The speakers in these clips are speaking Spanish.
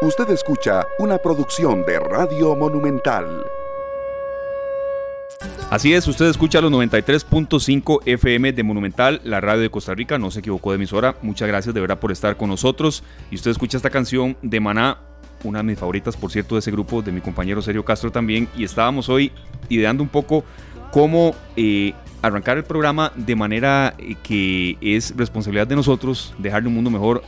Usted escucha una producción de Radio Monumental. Así es, usted escucha los 93.5 FM de Monumental, la radio de Costa Rica, no se equivocó de emisora. Muchas gracias de verdad por estar con nosotros. Y usted escucha esta canción de Maná, una de mis favoritas, por cierto, de ese grupo, de mi compañero Sergio Castro también. Y estábamos hoy ideando un poco cómo eh, arrancar el programa de manera eh, que es responsabilidad de nosotros dejarle un mundo mejor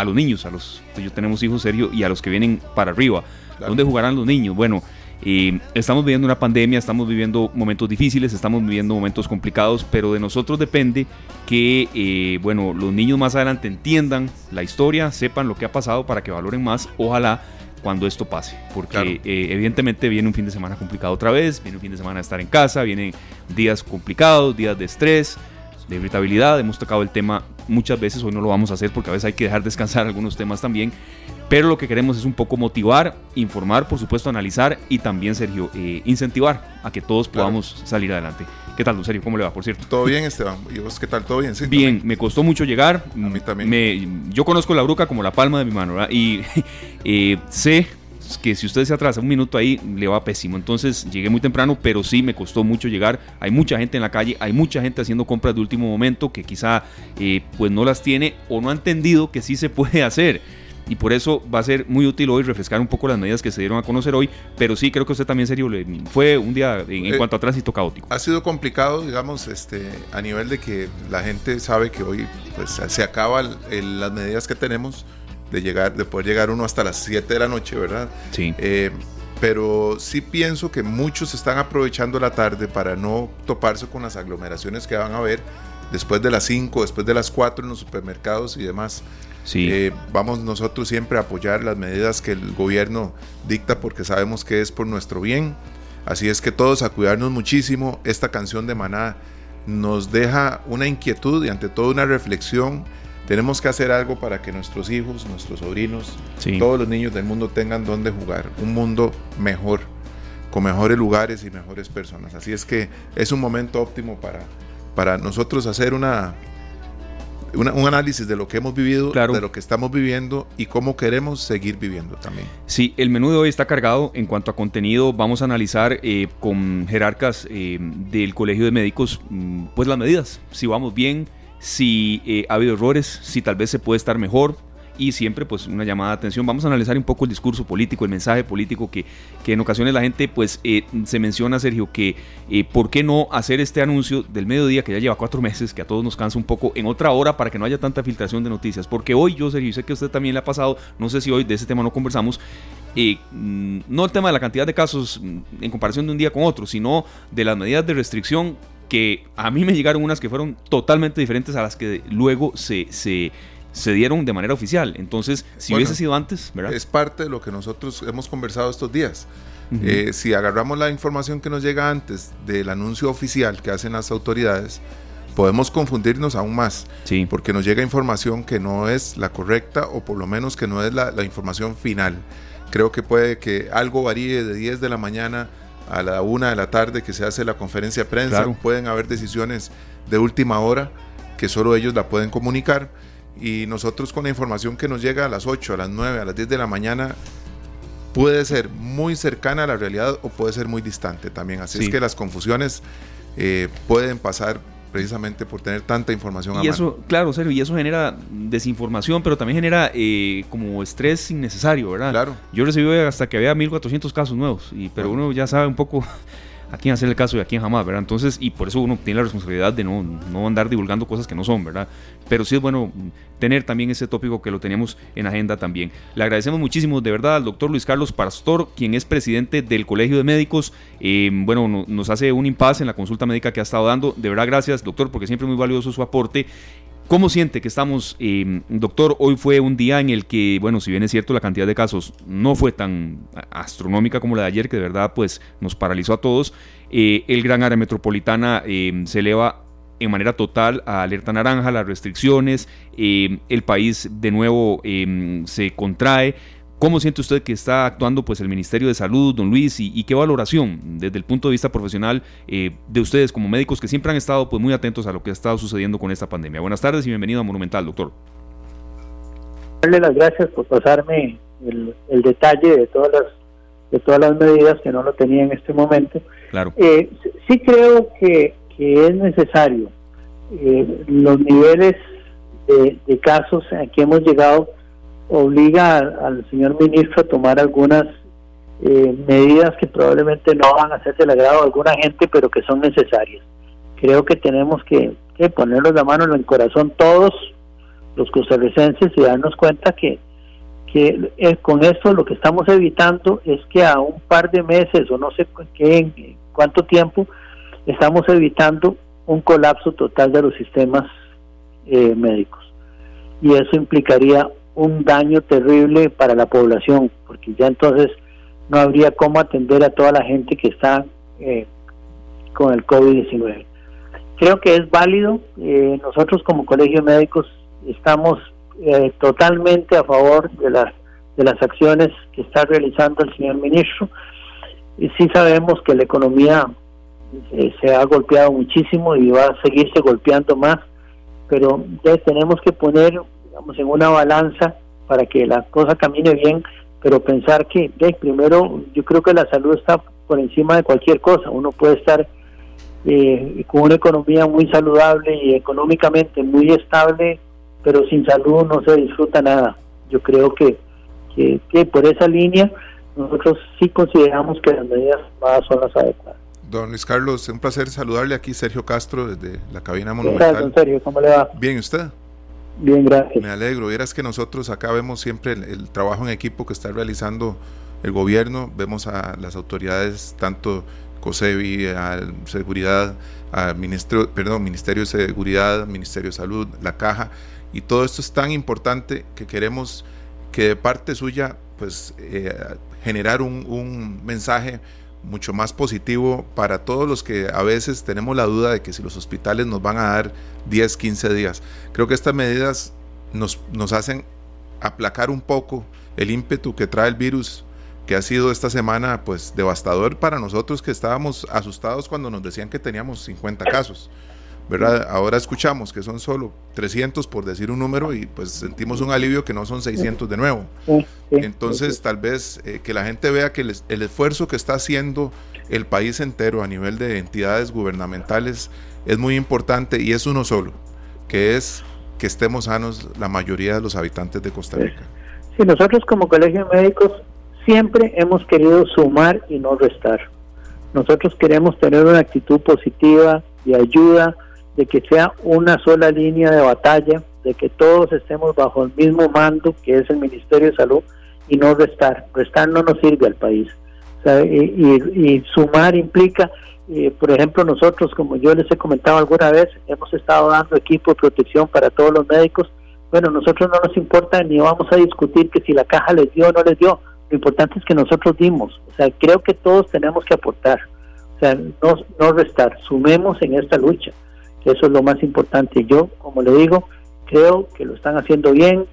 a los niños, a los que yo tenemos hijos serios y a los que vienen para arriba. ¿Dónde jugarán los niños? Bueno, eh, estamos viviendo una pandemia, estamos viviendo momentos difíciles, estamos viviendo momentos complicados, pero de nosotros depende que, eh, bueno, los niños más adelante entiendan la historia, sepan lo que ha pasado para que valoren más, ojalá cuando esto pase, porque eh, evidentemente viene un fin de semana complicado otra vez, viene un fin de semana de estar en casa, vienen días complicados, días de estrés, de irritabilidad. Hemos tocado el tema muchas veces, hoy no lo vamos a hacer porque a veces hay que dejar descansar algunos temas también. Pero lo que queremos es un poco motivar, informar, por supuesto, analizar y también, Sergio, eh, incentivar a que todos podamos salir adelante. ¿Qué tal, don Sergio? ¿Cómo le va, por cierto? Todo bien, Esteban. ¿Y vos qué tal? ¿Todo bien? Sí, bien, me costó mucho llegar. A mí también. yo conozco la bruca como la palma de mi mano, ¿verdad? Y eh, sé que si usted se atrasa un minuto ahí, le va pésimo. Entonces llegué muy temprano, pero sí me costó mucho llegar. Hay mucha gente en la calle, hay mucha gente haciendo compras de último momento que quizá eh, pues no las tiene o no ha entendido que sí se puede hacer y por eso va a ser muy útil hoy refrescar un poco las medidas que se dieron a conocer hoy, pero sí creo que usted también serio fue un día en, eh, cuanto a tránsito caótico. Ha sido complicado, digamos, este a nivel de que la gente sabe que hoy pues se acaban las medidas que tenemos de llegar, de poder llegar uno hasta las 7 de la noche, ¿verdad? Sí. Eh, pero sí pienso que muchos están aprovechando la tarde para no toparse con las aglomeraciones que van a haber después de las 5, después de las 4 en los supermercados y demás. Sí. Eh, vamos nosotros siempre a apoyar las medidas que el gobierno dicta porque sabemos que es por nuestro bien. Así es que todos a cuidarnos muchísimo. Esta canción de Maná nos deja una inquietud y ante todo una reflexión tenemos que hacer algo para que nuestros hijos, nuestros sobrinos, todos los niños del mundo tengan donde jugar, un mundo mejor, con mejores lugares y mejores personas. Así es que es un momento óptimo para, para nosotros hacer una, un análisis de lo que hemos vivido, de lo que estamos viviendo y cómo queremos seguir viviendo también. Sí, el menú de hoy está cargado en cuanto a contenido. Vamos a analizar eh, con jerarcas eh, del Colegio de Médicos mm, pues las medidas, si vamos bien, si eh, ha habido errores, si tal vez se puede estar mejor y siempre pues una llamada de atención. Vamos a analizar un poco el discurso político, el mensaje político que, que en ocasiones la gente pues eh, se menciona, Sergio, que eh, por qué no hacer este anuncio del mediodía que ya lleva cuatro meses, que a todos nos cansa un poco, en otra hora para que no haya tanta filtración de noticias. Porque hoy yo, Sergio, sé que usted también le ha pasado, no sé si hoy de ese tema no conversamos, mm, no el tema de la cantidad de casos mm, en comparación de un día con otro, sino de las medidas de restricción que a mí me llegaron unas que fueron totalmente diferentes a las que luego se, se, se dieron de manera oficial. Entonces, si hubiese sido antes, ¿verdad? Es parte de lo que nosotros hemos conversado estos días. Eh, si agarramos la información que nos llega antes del anuncio oficial que hacen las autoridades, podemos confundirnos aún más. Sí. Porque nos llega información que no es la correcta o por lo menos que no es la, la información final. Creo que puede que algo varíe de 10 de la mañana a la una de la tarde que se hace la conferencia de prensa. Pueden haber decisiones de última hora que solo ellos la pueden comunicar. Y nosotros con la información que nos llega a las 8, a las 9, a las 10 de la mañana, puede ser muy cercana a la realidad o puede ser muy distante también. Así es que las confusiones eh, pueden pasar precisamente por tener tanta información y eso, Claro, serio, y eso genera desinformación, pero también genera eh, como estrés innecesario, ¿verdad? Claro. Yo recibí hasta que había 1400 casos nuevos, y, pero uno ya sabe un poco a quién hacer el caso y a quién jamás, ¿verdad? Entonces, y por eso uno tiene la responsabilidad de no, no andar divulgando cosas que no son, ¿verdad? Pero sí es bueno tener también ese tópico que lo teníamos en agenda también. Le agradecemos muchísimo de verdad al doctor Luis Carlos Pastor, quien es presidente del Colegio de Médicos. Eh, bueno, nos hace un impasse en la consulta médica que ha estado dando. De verdad, gracias, doctor, porque siempre es muy valioso su aporte. ¿Cómo siente que estamos, eh, doctor? Hoy fue un día en el que, bueno, si bien es cierto la cantidad de casos no fue tan astronómica como la de ayer, que de verdad pues nos paralizó a todos, eh, el gran área metropolitana eh, se eleva en manera total a alerta naranja, las restricciones, el país de nuevo se contrae. ¿Cómo siente usted que está actuando pues el Ministerio de Salud, don Luis, y, qué valoración desde el punto de vista profesional eh, de ustedes como médicos que siempre han estado pues muy atentos a lo que ha estado sucediendo con esta pandemia? Buenas tardes y bienvenido a Monumental, doctor. Darle las gracias por pasarme el, detalle de todas las de todas las medidas que no lo tenía en este momento. Claro. Eh, sí creo que, que es necesario eh, los niveles de, de, casos a que hemos llegado obliga al señor ministro a tomar algunas eh, medidas que probablemente no van a ser del agrado a alguna gente, pero que son necesarias. Creo que tenemos que, ponernos la mano en el corazón todos los costarricenses y darnos cuenta que, que eh, con esto lo que estamos evitando es que a un par de meses o no sé qué, en cuánto tiempo estamos evitando un colapso total de los sistemas eh, médicos. Y eso implicaría un daño terrible para la población, porque ya entonces no habría cómo atender a toda la gente que está eh, con el COVID-19. Creo que es válido. Eh, nosotros como Colegio Médicos estamos eh, totalmente a favor de las, de las acciones que está realizando el señor ministro. Y sí sabemos que la economía se ha golpeado muchísimo y va a seguirse golpeando más, pero ya tenemos que poner digamos, en una balanza para que la cosa camine bien pero pensar que primero yo creo que la salud está por encima de cualquier cosa. Uno puede estar eh, con una economía muy saludable y económicamente muy estable, pero sin salud no se disfruta nada. Yo creo que, que, por esa línea nosotros sí consideramos que las medidas más son las adecuadas. Don Luis Carlos, un placer saludarle aquí, Sergio Castro, desde la cabina monumental. Don Sergio, ¿cómo le va? Bien, ¿usted? Bien, gracias. Me alegro. Vieras que nosotros acá vemos siempre el, trabajo en equipo que está realizando el gobierno, vemos a las autoridades, tanto COSEBI, a Seguridad, al Ministerio, perdón, Ministerio de Seguridad, Ministerio de Salud, la Caja, y todo esto es tan importante que queremos que de parte suya, pues, eh, generar un, un mensaje mucho más positivo para todos los que a veces tenemos la duda de que si los hospitales nos van a dar 10, 15 días. Creo que estas medidas nos, nos hacen aplacar un poco el ímpetu que trae el virus que ha sido esta semana pues devastador para nosotros que estábamos asustados cuando nos decían que teníamos 50 casos. ¿Verdad? Ahora escuchamos que son solo 300 por decir un número y pues sentimos un alivio que no son 600 de nuevo. Entonces tal vez eh, que la gente vea que el, esfuerzo que está haciendo el país entero a nivel de entidades gubernamentales es muy importante y es uno solo, que es que estemos sanos la mayoría de los habitantes de Costa Rica. Sí, nosotros como Colegio de Médicos siempre hemos querido sumar y no restar. Nosotros queremos tener una actitud positiva y ayuda de que sea una sola línea de batalla, de que todos estemos bajo el mismo mando que es el Ministerio de Salud y no restar. Restar no nos sirve al país. y, sumar implica, eh, por ejemplo, nosotros, como yo les he comentado alguna vez, hemos estado dando equipo de protección para todos los médicos. Bueno, nosotros no nos importa ni vamos a discutir que si la caja les dio o no les dio. Lo importante es que nosotros dimos. O sea, creo que todos tenemos que aportar. O sea, no, no restar. Sumemos en esta lucha eso es lo más importante. Yo, como le digo, creo que lo están haciendo bien.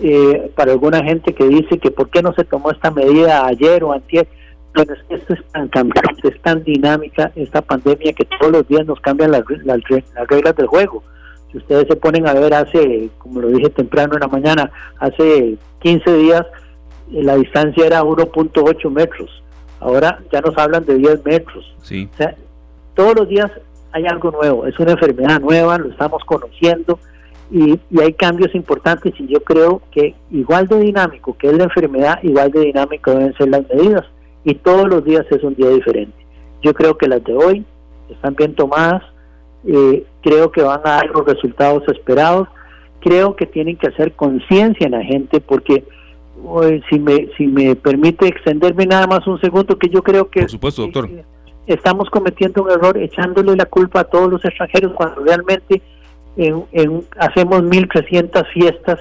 Eh, para alguna gente que dice que por qué no se tomó esta medida ayer o antes, bueno, es que esto es tan cambiante, es tan dinámica esta pandemia que todos los días nos cambian las, las, reglas del juego. Si ustedes se ponen a ver hace, como lo dije temprano en la mañana, hace 15 días eh, la distancia era 1.8 metros. Ahora ya nos hablan de 10 metros. Sí. O sea, todos los días hay algo nuevo, es una enfermedad nueva, lo estamos conociendo y, hay cambios importantes y yo creo que igual de dinámico que es la enfermedad, igual de dinámico deben ser las medidas y todos los días es un día diferente. Yo creo que las de hoy están bien tomadas, eh, creo que van a dar los resultados esperados, creo que tienen que hacer conciencia en la gente porque si me si me permite extenderme nada más un segundo que yo creo que por supuesto doctor estamos cometiendo un error echándole la culpa a todos los extranjeros cuando realmente en, en, hacemos 1.300 fiestas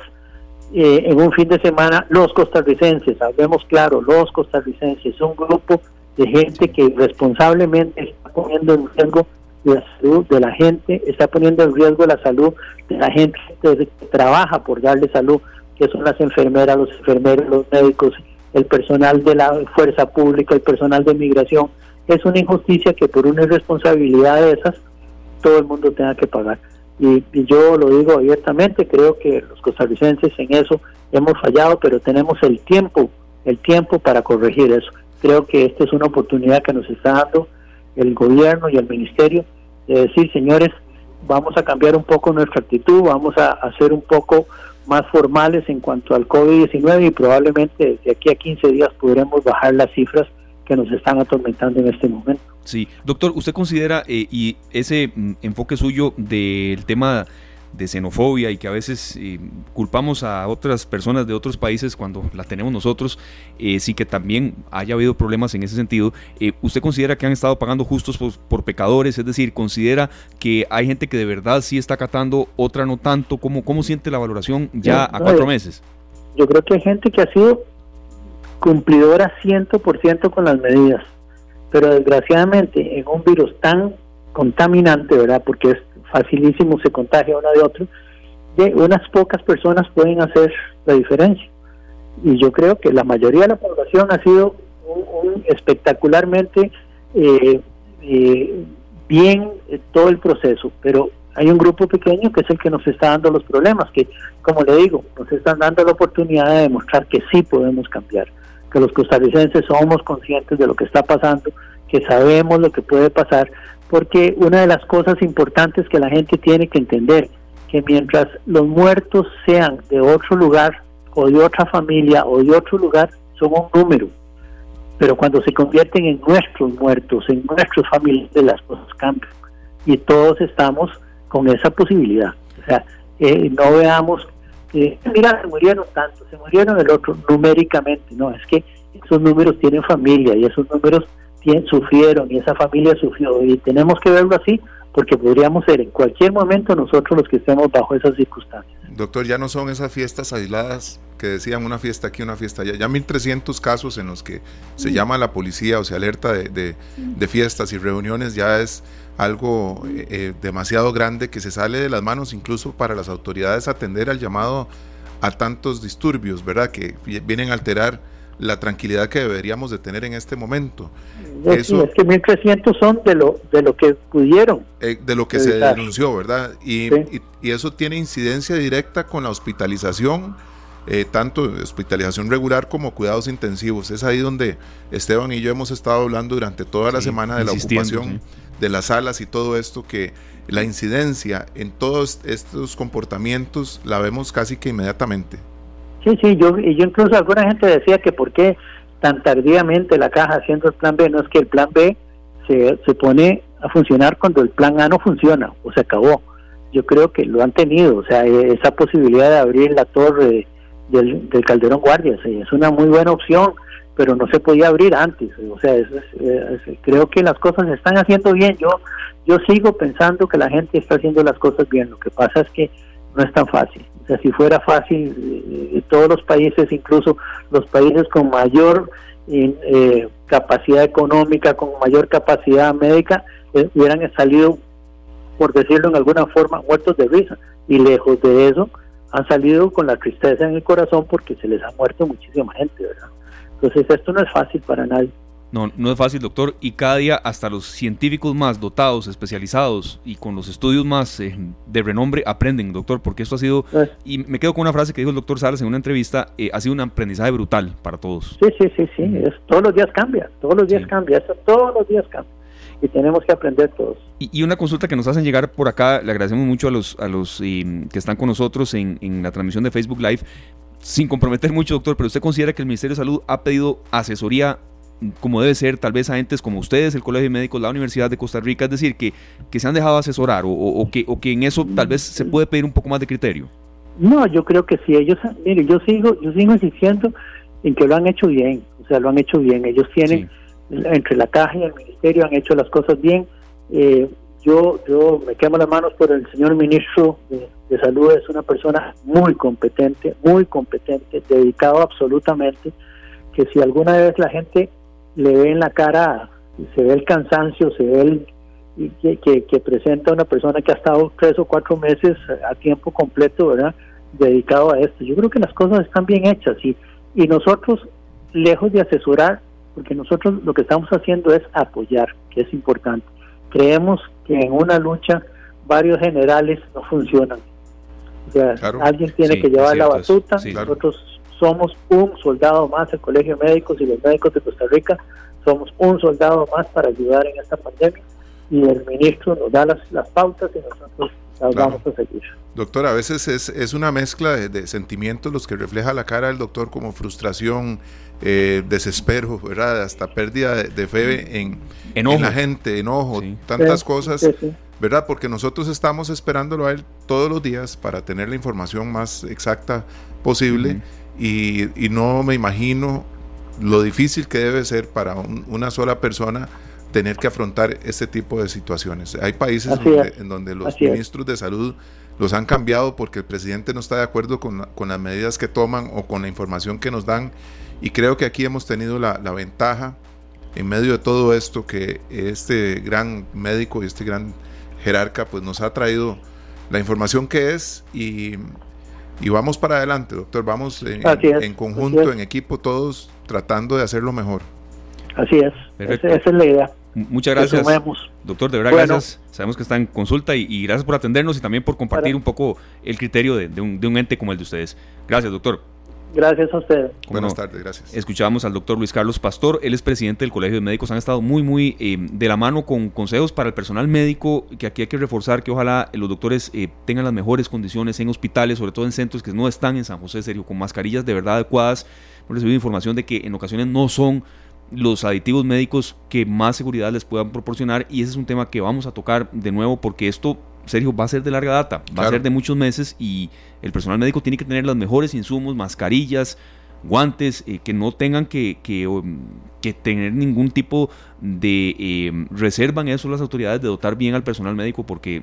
eh, en un fin de semana los costarricenses, hablemos claro, los costarricenses, un grupo de gente que responsablemente está poniendo en riesgo la salud de la gente, está poniendo en riesgo la salud de la gente que trabaja por darle salud, que son las enfermeras, los enfermeros, los médicos, el personal de la fuerza pública, el personal de migración, es una injusticia que por una irresponsabilidad de esas todo el mundo tenga que pagar. Y, yo lo digo abiertamente, creo que los costarricenses en eso hemos fallado, pero tenemos el tiempo el tiempo para corregir eso. Creo que esta es una oportunidad que nos está dando el gobierno y el ministerio de decir, señores, vamos a cambiar un poco nuestra actitud, vamos a hacer un poco más formales en cuanto al COVID-19 y probablemente de aquí a 15 días podremos bajar las cifras que nos están atormentando en este momento. Sí, doctor, ¿usted considera eh, y ese mm, enfoque suyo del tema de xenofobia y que a veces eh, culpamos a otras personas de otros países cuando la tenemos nosotros, eh, sí que también haya habido problemas en ese sentido. Eh, ¿Usted considera que han estado pagando justos por, pecadores? Es decir, ¿considera que hay gente que de verdad sí está acatando, otra no tanto? ¿Cómo, cómo siente la valoración ya a cuatro meses? Yo creo que hay gente que ha sido cumplidora 100% con las medidas, pero desgraciadamente en un virus tan contaminante, ¿verdad? Porque es facilísimo se contagia uno de otro, de unas pocas personas pueden hacer la diferencia. Y yo creo que la mayoría de la población ha sido un, espectacularmente eh, eh, bien todo el proceso, pero hay un grupo pequeño que es el que nos está dando los problemas, que como le digo, nos están dando la oportunidad de demostrar que sí podemos cambiar, que los costarricenses somos conscientes de lo que está pasando, que sabemos lo que puede pasar, porque una de las cosas importantes que la gente tiene que entender, que mientras los muertos sean de otro lugar o de otra familia o de otro lugar, son un número. Pero cuando se convierten en nuestros muertos, en nuestros familiares, las cosas cambian. Y todos estamos con esa posibilidad. O sea, eh, no veamos, mira, se murieron tanto, se murieron el otro, numéricamente. No, es que esos números tienen familia y esos números sufrieron y esa familia sufrió y tenemos que verlo así porque podríamos ser en cualquier momento nosotros los que estemos bajo esas circunstancias. Doctor, ya no son esas fiestas aisladas que decían una fiesta aquí, una fiesta allá, ya 1.300 casos en los que se mm. llama a la policía o se alerta de, de, fiestas y reuniones, ya es algo eh, eh, demasiado grande que se sale de las manos incluso para las autoridades atender al llamado a tantos disturbios, ¿verdad? Que vienen a alterar la tranquilidad que deberíamos de tener en este momento. Eso, es que 1.300 son de lo, de lo que pudieron. Eh, de lo que se denunció, ¿verdad? Y, y, eso tiene incidencia directa con la hospitalización, eh, tanto hospitalización regular como cuidados intensivos. Es ahí donde Esteban y yo hemos estado hablando durante toda la semana de la ocupación de las salas y todo esto, que la incidencia en todos estos comportamientos la vemos casi que inmediatamente. Sí, sí, yo, yo incluso alguna gente decía que por qué tan tardíamente la caja haciendo el plan B, no es que el plan B se, se pone a funcionar cuando el plan A no funciona o se acabó. Yo creo que lo han tenido, o sea, esa posibilidad de abrir la torre del, del Calderón Guardias es una muy buena opción, pero no se podía abrir antes. O sea, creo que las cosas se están haciendo bien. Yo, yo sigo pensando que la gente está haciendo las cosas bien. Lo que pasa es que no es tan fácil. O sea, si fuera fácil, eh, todos los países, incluso los países con mayor eh, capacidad económica, con mayor capacidad médica, eh, hubieran salido, por decirlo en alguna forma, muertos de risa. Y lejos de eso, han salido con la tristeza en el corazón porque se les ha muerto muchísima gente, ¿verdad? Entonces esto no es fácil para nadie. No, no es fácil, doctor. Y cada día hasta los científicos más dotados, especializados y con los estudios más eh, de renombre aprenden, doctor, porque esto ha sido, pues y me quedo con una frase que dijo el doctor Salas en una entrevista, eh, ha sido un aprendizaje brutal para todos. Sí, sí, sí, sí. Es, todos los días cambia, todos los días cambia, eso todos los días cambia. Y tenemos que aprender todos. Y, una consulta que nos hacen llegar por acá, le agradecemos mucho a los, a los que están con nosotros en, en la transmisión de Facebook Live, sin comprometer mucho, doctor, pero usted considera que el Ministerio de Salud ha pedido asesoría como debe ser, tal vez a entes como ustedes, el Colegio de Médicos, la Universidad de Costa Rica, es decir, que, que se han dejado asesorar o, que, o que en eso tal vez se puede pedir un poco más de criterio. No, yo creo que sí, ellos, mire, yo sigo, yo sigo insistiendo en que lo han hecho bien, o sea, lo han hecho bien, ellos tienen, entre la caja y el ministerio han hecho las cosas bien, eh, yo, yo me quemo las manos por el señor ministro de, Salud, es una persona muy competente, muy competente, dedicado absolutamente, que si alguna vez la gente le ve en la cara, se ve el cansancio, se ve el, que, que, presenta una persona que ha estado tres o cuatro meses a tiempo completo, ¿verdad? Dedicado a esto. Yo creo que las cosas están bien hechas y, y nosotros, lejos de asesorar, porque nosotros lo que estamos haciendo es apoyar, que es importante. Creemos que en una lucha varios generales no funcionan. O sea, alguien tiene que llevar la batuta, nosotros somos un soldado más, el Colegio de Médicos y los médicos de Costa Rica, somos un soldado más para ayudar en esta pandemia. Y el ministro nos da las, las pautas y nosotros las vamos a seguir. Doctor, a veces es, es una mezcla de, sentimientos los que refleja la cara del doctor como frustración, eh, desespero, ¿verdad? Hasta pérdida de, fe en, en, la gente, enojo, tantas cosas, ¿verdad? Porque nosotros estamos esperándolo a él todos los días para tener la información más exacta posible y, y, no me imagino lo difícil que debe ser para una sola persona tener que afrontar este tipo de situaciones. Hay países en donde los ministros de salud los han cambiado porque el presidente no está de acuerdo con, con, las medidas que toman o con la información que nos dan. Y creo que aquí hemos tenido la, la ventaja en medio de todo esto que este gran médico y este gran jerarca pues nos ha traído la información que es y, y vamos para adelante, doctor. Vamos en, en conjunto, en equipo, todos tratando de hacerlo mejor. Así es, esa, es la idea. Muchas gracias, doctor. De verdad, gracias. Sabemos que está en consulta y, gracias por atendernos y también por compartir un poco el criterio de, un, de, un, ente como el de ustedes. Gracias, doctor. Gracias a ustedes. Buenas tardes, gracias. Escuchábamos al doctor Luis Carlos Pastor, él es presidente del Colegio de Médicos, han estado muy, muy eh, de la mano con consejos para el personal médico, que aquí hay que reforzar que ojalá los doctores eh, tengan las mejores condiciones en hospitales, sobre todo en centros que no están en San José, serio, con mascarillas de verdad adecuadas. Hemos recibido información de que en ocasiones no son los aditivos médicos que más seguridad les puedan proporcionar y ese es un tema que vamos a tocar de nuevo porque esto, Sergio, va a ser de larga data, va a ser de muchos meses y el personal médico tiene que tener los mejores insumos, mascarillas, guantes, eh, que no tengan que, que, que, tener ningún tipo de eh, reserva en eso las autoridades de dotar bien al personal médico porque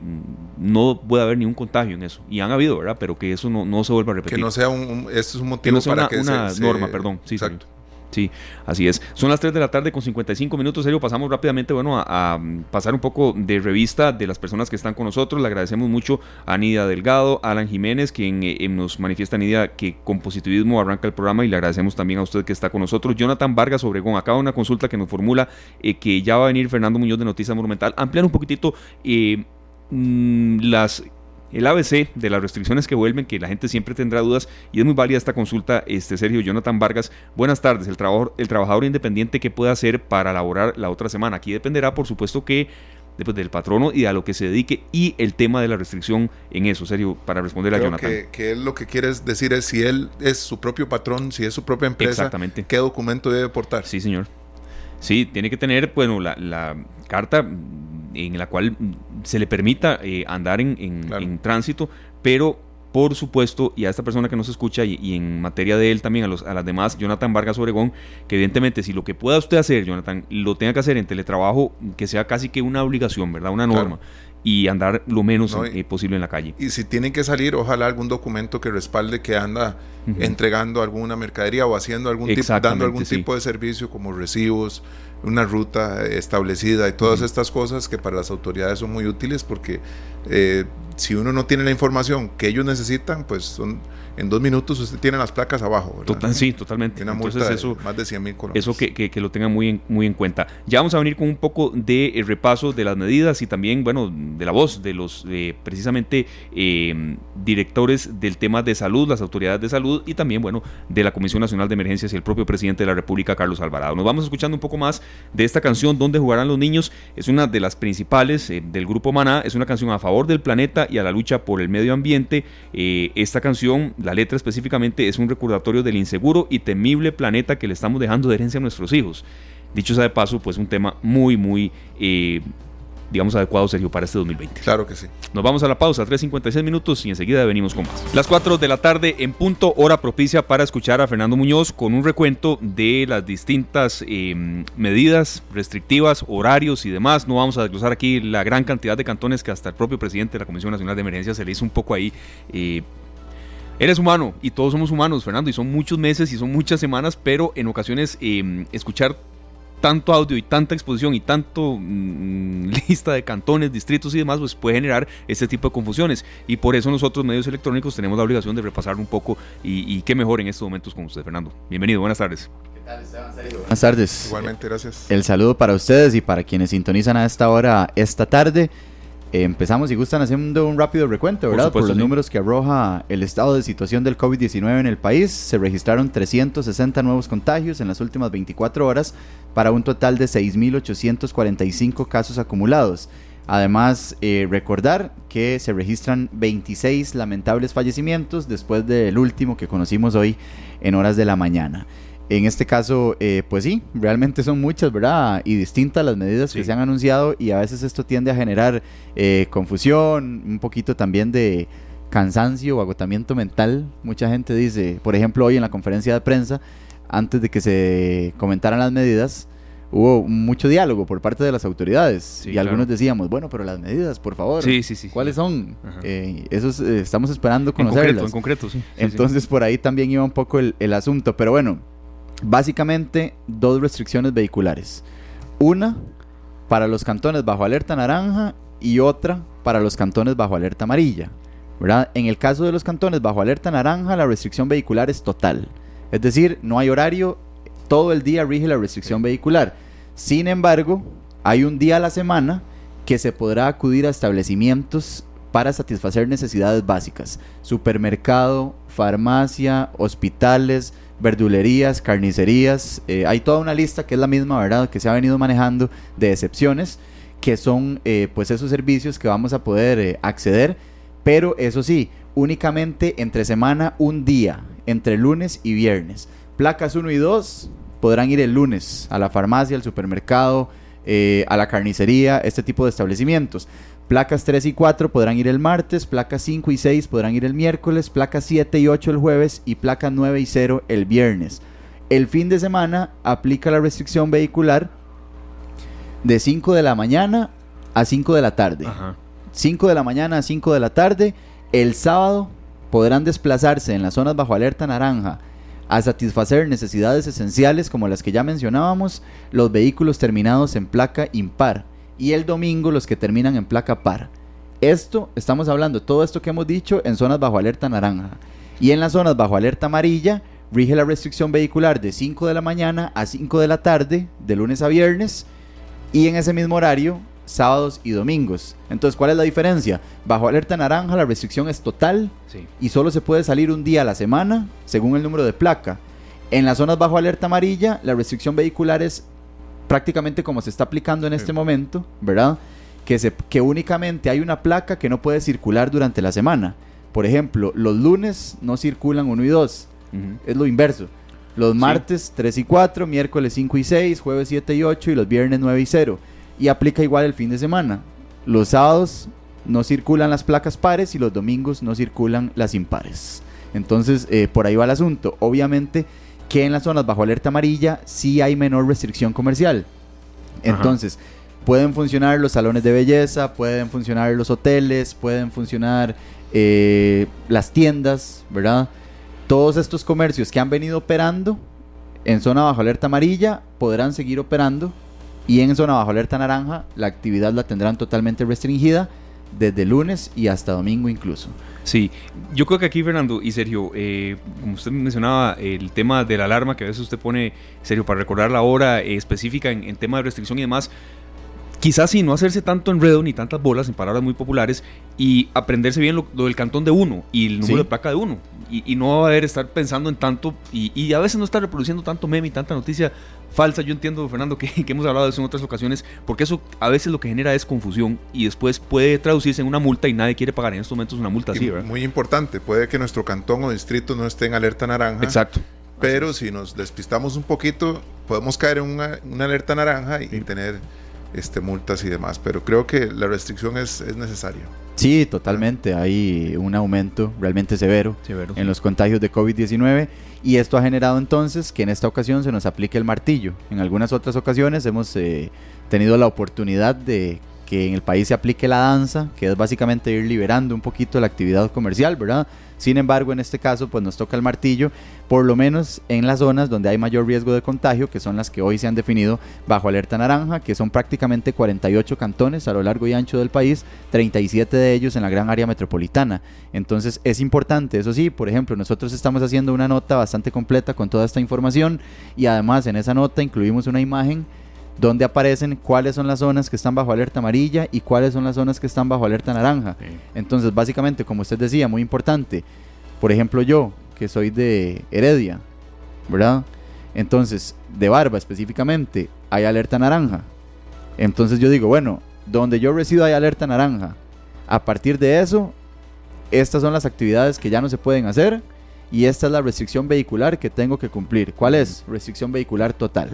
no puede haber ningún contagio en eso. Y han habido, ¿verdad? Pero que eso no, no se vuelva a repetir. Que no sea un, esto es un motivo para una, que una norma, perdón. Sí, exacto. Sí, así es. Son las 3 de la tarde con 55 minutos, serio. Pasamos rápidamente, bueno, a, pasar un poco de revista de las personas que están con nosotros. Le agradecemos mucho a Nidia Delgado, Alan Jiménez, quien eh, nos manifiesta, Nidia, que con positivismo arranca el programa y le agradecemos también a usted que está con nosotros. Jonathan Vargas Obregón, acaba una consulta que nos formula eh, que ya va a venir Fernando Muñoz de Noticias Monumental. Ampliar un poquitito eh, mm, las el ABC de las restricciones que vuelven, que la gente siempre tendrá dudas y es muy válida esta consulta, este Sergio Jonathan Vargas. Buenas tardes, el, trabajador, el trabajador independiente, ¿qué puede hacer para laborar la otra semana? Aquí dependerá, por supuesto, que después del patrono y a lo que se dedique y el tema de la restricción en eso, Sergio, para responder a Jonathan. Que, que él lo que quiere decir es si él es su propio patrón, si es su propia empresa, Exactamente. ¿qué documento debe portar? Sí, señor. Sí, tiene que tener, bueno, la, la carta en la cual se le permita eh, andar en, tránsito, pero por supuesto, y a esta persona que nos escucha y, en materia de él también, a, los, a las demás, Jonathan Vargas Obregón, que evidentemente si lo que pueda usted hacer, Jonathan, lo tenga que hacer en teletrabajo, que sea casi que una obligación, ¿verdad? Una norma. Y andar lo menos eh, posible en la calle. Y si tienen que salir, ojalá algún documento que respalde que anda entregando alguna mercadería o haciendo algún tipo, dando algún tipo de servicio como recibos, una ruta establecida y todas estas cosas que para las autoridades son muy útiles porque eh, si uno no tiene la información que ellos necesitan, pues son en dos minutos usted tiene las placas abajo. sí, totalmente. Una multa eso, más de 100 mil colones. Eso que, que, lo tengan muy en, muy en cuenta. Ya vamos a venir con un poco de eh, repaso de las medidas y también, bueno, de la voz de los eh, precisamente eh, directores del tema de salud, las autoridades de salud y también, bueno, de la Comisión Nacional de Emergencias y el propio presidente de la República, Carlos Alvarado. Nos vamos escuchando un poco más de esta canción, ¿Dónde jugarán los niños? Es una de las principales del grupo Maná, es una canción a favor del planeta y a la lucha por el medio ambiente. esta canción, la letra específicamente es un recordatorio del inseguro y temible planeta que le estamos dejando de herencia a nuestros hijos. Dicho sea de paso, pues un tema muy, muy, eh, digamos, adecuado, Sergio, para este 2020. Claro que sí. Nos vamos a la pausa, 3.56 minutos y enseguida venimos con más. Las 4 de la tarde en punto, hora propicia para escuchar a Fernando Muñoz con un recuento de las distintas em, medidas restrictivas, horarios y demás. No vamos a desglosar aquí la gran cantidad de cantones que hasta el propio presidente de la Comisión Nacional de Emergencia se le hizo un poco ahí. Eh, Eres humano y todos somos humanos, Fernando, y son muchos meses y son muchas semanas, pero en ocasiones em, escuchar tanto audio y tanta exposición y tanto mm, lista de cantones, distritos y demás, pues puede generar este tipo de confusiones. Y por eso nosotros, medios electrónicos, tenemos la obligación de repasar un poco y, qué mejor en estos momentos con usted, Fernando. Bienvenido, buenas tardes. ¿Qué tal, Esteban? Buenas tardes. Igualmente, gracias. El saludo para ustedes y para quienes sintonizan a esta hora, esta tarde. Empezamos y gustan haciendo un rápido recuento, ¿verdad? Por, los números que arroja el estado de situación del COVID-19 en el país. Se registraron 360 nuevos contagios en las últimas 24 horas para un total de 6.845 casos acumulados. Además, eh, recordar que se registran 26 lamentables fallecimientos después del último que conocimos hoy en horas de la mañana. En este caso, eh, pues sí, realmente son muchas, ¿verdad? Y distintas las medidas que se han anunciado y a veces esto tiende a generar eh, confusión, un poquito también de cansancio o agotamiento mental. Mucha gente dice, por ejemplo, hoy en la conferencia de prensa, antes de que se comentaran las medidas, hubo mucho diálogo por parte de las autoridades y algunos decíamos, bueno, pero las medidas, por favor, sí, sí, sí, ¿cuáles son? Eh, esos estamos esperando conocerlas. En concreto, en concreto sí. Entonces por ahí también iba un poco el, el asunto, pero bueno, básicamente dos restricciones vehiculares. Una para los cantones bajo alerta naranja y otra para los cantones bajo alerta amarilla. En el caso de los cantones bajo alerta naranja, la restricción vehicular es total. Es decir, no hay horario, todo el día rige la restricción vehicular. Sin embargo, hay un día a la semana que se podrá acudir a establecimientos para satisfacer necesidades básicas. Supermercado, farmacia, hospitales, verdulerías, carnicerías. Eh, hay toda una lista que es la misma, ¿verdad? Que se ha venido manejando de excepciones, que son eh, pues esos servicios que vamos a poder eh, acceder. Pero eso sí, únicamente entre semana un día, entre lunes y viernes. Placas 1 y 2 podrán ir el lunes a la farmacia, al supermercado, a la carnicería, este tipo de establecimientos. Placas 3 y 4 podrán ir el martes, placas 5 y 6 podrán ir el miércoles, placas 7 y 8 el jueves y placas 9 y 0 el viernes. El fin de semana aplica la restricción vehicular de 5 de la mañana a 5 de la tarde. 5 de la mañana a 5 de la tarde. El sábado podrán desplazarse en las zonas bajo alerta naranja a satisfacer necesidades esenciales como las que ya mencionábamos, los vehículos terminados en placa impar y el domingo los que terminan en placa par. Esto, estamos hablando, todo esto que hemos dicho en zonas bajo alerta naranja. Y en las zonas bajo alerta amarilla, rige la restricción vehicular de 5 de la mañana a 5 de la tarde, de lunes a viernes, y en ese mismo horario, sábados y domingos. Entonces, ¿cuál es la diferencia? Bajo alerta naranja la restricción es total y solo se puede salir un día a la semana, según el número de placa. En las zonas bajo alerta amarilla, la restricción vehicular es prácticamente como se está aplicando en este momento, ¿verdad? Que, se, que únicamente hay una placa que no puede circular durante la semana. Por ejemplo, los lunes no circulan 1 y 2, es lo inverso. Los martes 3 y 4, miércoles 5 y 6, jueves 7 y 8 y los viernes 9 y 0. Y aplica igual el fin de semana. Los sábados no circulan las placas pares y los domingos no circulan las impares. Entonces, eh, por ahí va el asunto. Obviamente, que en las zonas bajo alerta amarilla sí hay menor restricción comercial. Entonces, pueden funcionar los salones de belleza, pueden funcionar los hoteles, pueden funcionar eh, las tiendas, ¿verdad? Todos estos comercios que han venido operando en zona bajo alerta amarilla podrán seguir operando y en zona bajo alerta naranja la actividad la tendrán totalmente restringida desde lunes y hasta domingo incluso. Sí, yo creo que aquí Fernando y Sergio, eh, como usted mencionaba, el tema de la alarma que a veces usted pone, Sergio, para recordar la hora eh, específica en, en, tema de restricción y demás, quizás sí, no hacerse tanto enredo ni tantas bolas en palabras muy populares y aprenderse bien lo, del cantón de uno y el número de placa de uno. Y, no va a haber estar pensando en tanto y, a veces no estar reproduciendo tanto meme y tanta noticia falsa. Yo entiendo, Fernando, que, hemos hablado de eso en otras ocasiones, porque eso a veces lo que genera es confusión y después puede traducirse en una multa y nadie quiere pagar en estos momentos una multa así, Muy importante, puede que nuestro cantón o distrito no esté en alerta naranja. Exacto. Pero si nos despistamos un poquito, podemos caer en una, alerta naranja y tener este, multas y demás, pero creo que la restricción es, es necesaria. Sí, totalmente. Hay un aumento realmente severo, en los contagios de COVID-19 y esto ha generado entonces que en esta ocasión se nos aplique el martillo. En algunas otras ocasiones hemos eh, tenido la oportunidad de que en el país se aplique la danza, que es básicamente ir liberando un poquito la actividad comercial, ¿verdad? Sin embargo, en este caso, pues nos toca el martillo, por lo menos en las zonas donde hay mayor riesgo de contagio, que son las que hoy se han definido bajo alerta naranja, que son prácticamente 48 cantones a lo largo y ancho del país, 37 de ellos en la gran área metropolitana. Entonces es importante, eso sí, por ejemplo, nosotros estamos haciendo una nota bastante completa con toda esta información y además en esa nota incluimos una imagen donde aparecen cuáles son las zonas que están bajo alerta amarilla y cuáles son las zonas que están bajo alerta naranja. Sí. Entonces, básicamente, como usted decía, muy importante, por ejemplo, yo, que soy de Heredia, ¿verdad? Entonces, de Barba específicamente, hay alerta naranja. Entonces yo digo, bueno, donde yo resido hay alerta naranja. A partir de eso, estas son las actividades que ya no se pueden hacer y esta es la restricción vehicular que tengo que cumplir. ¿Cuál es? Restricción vehicular total.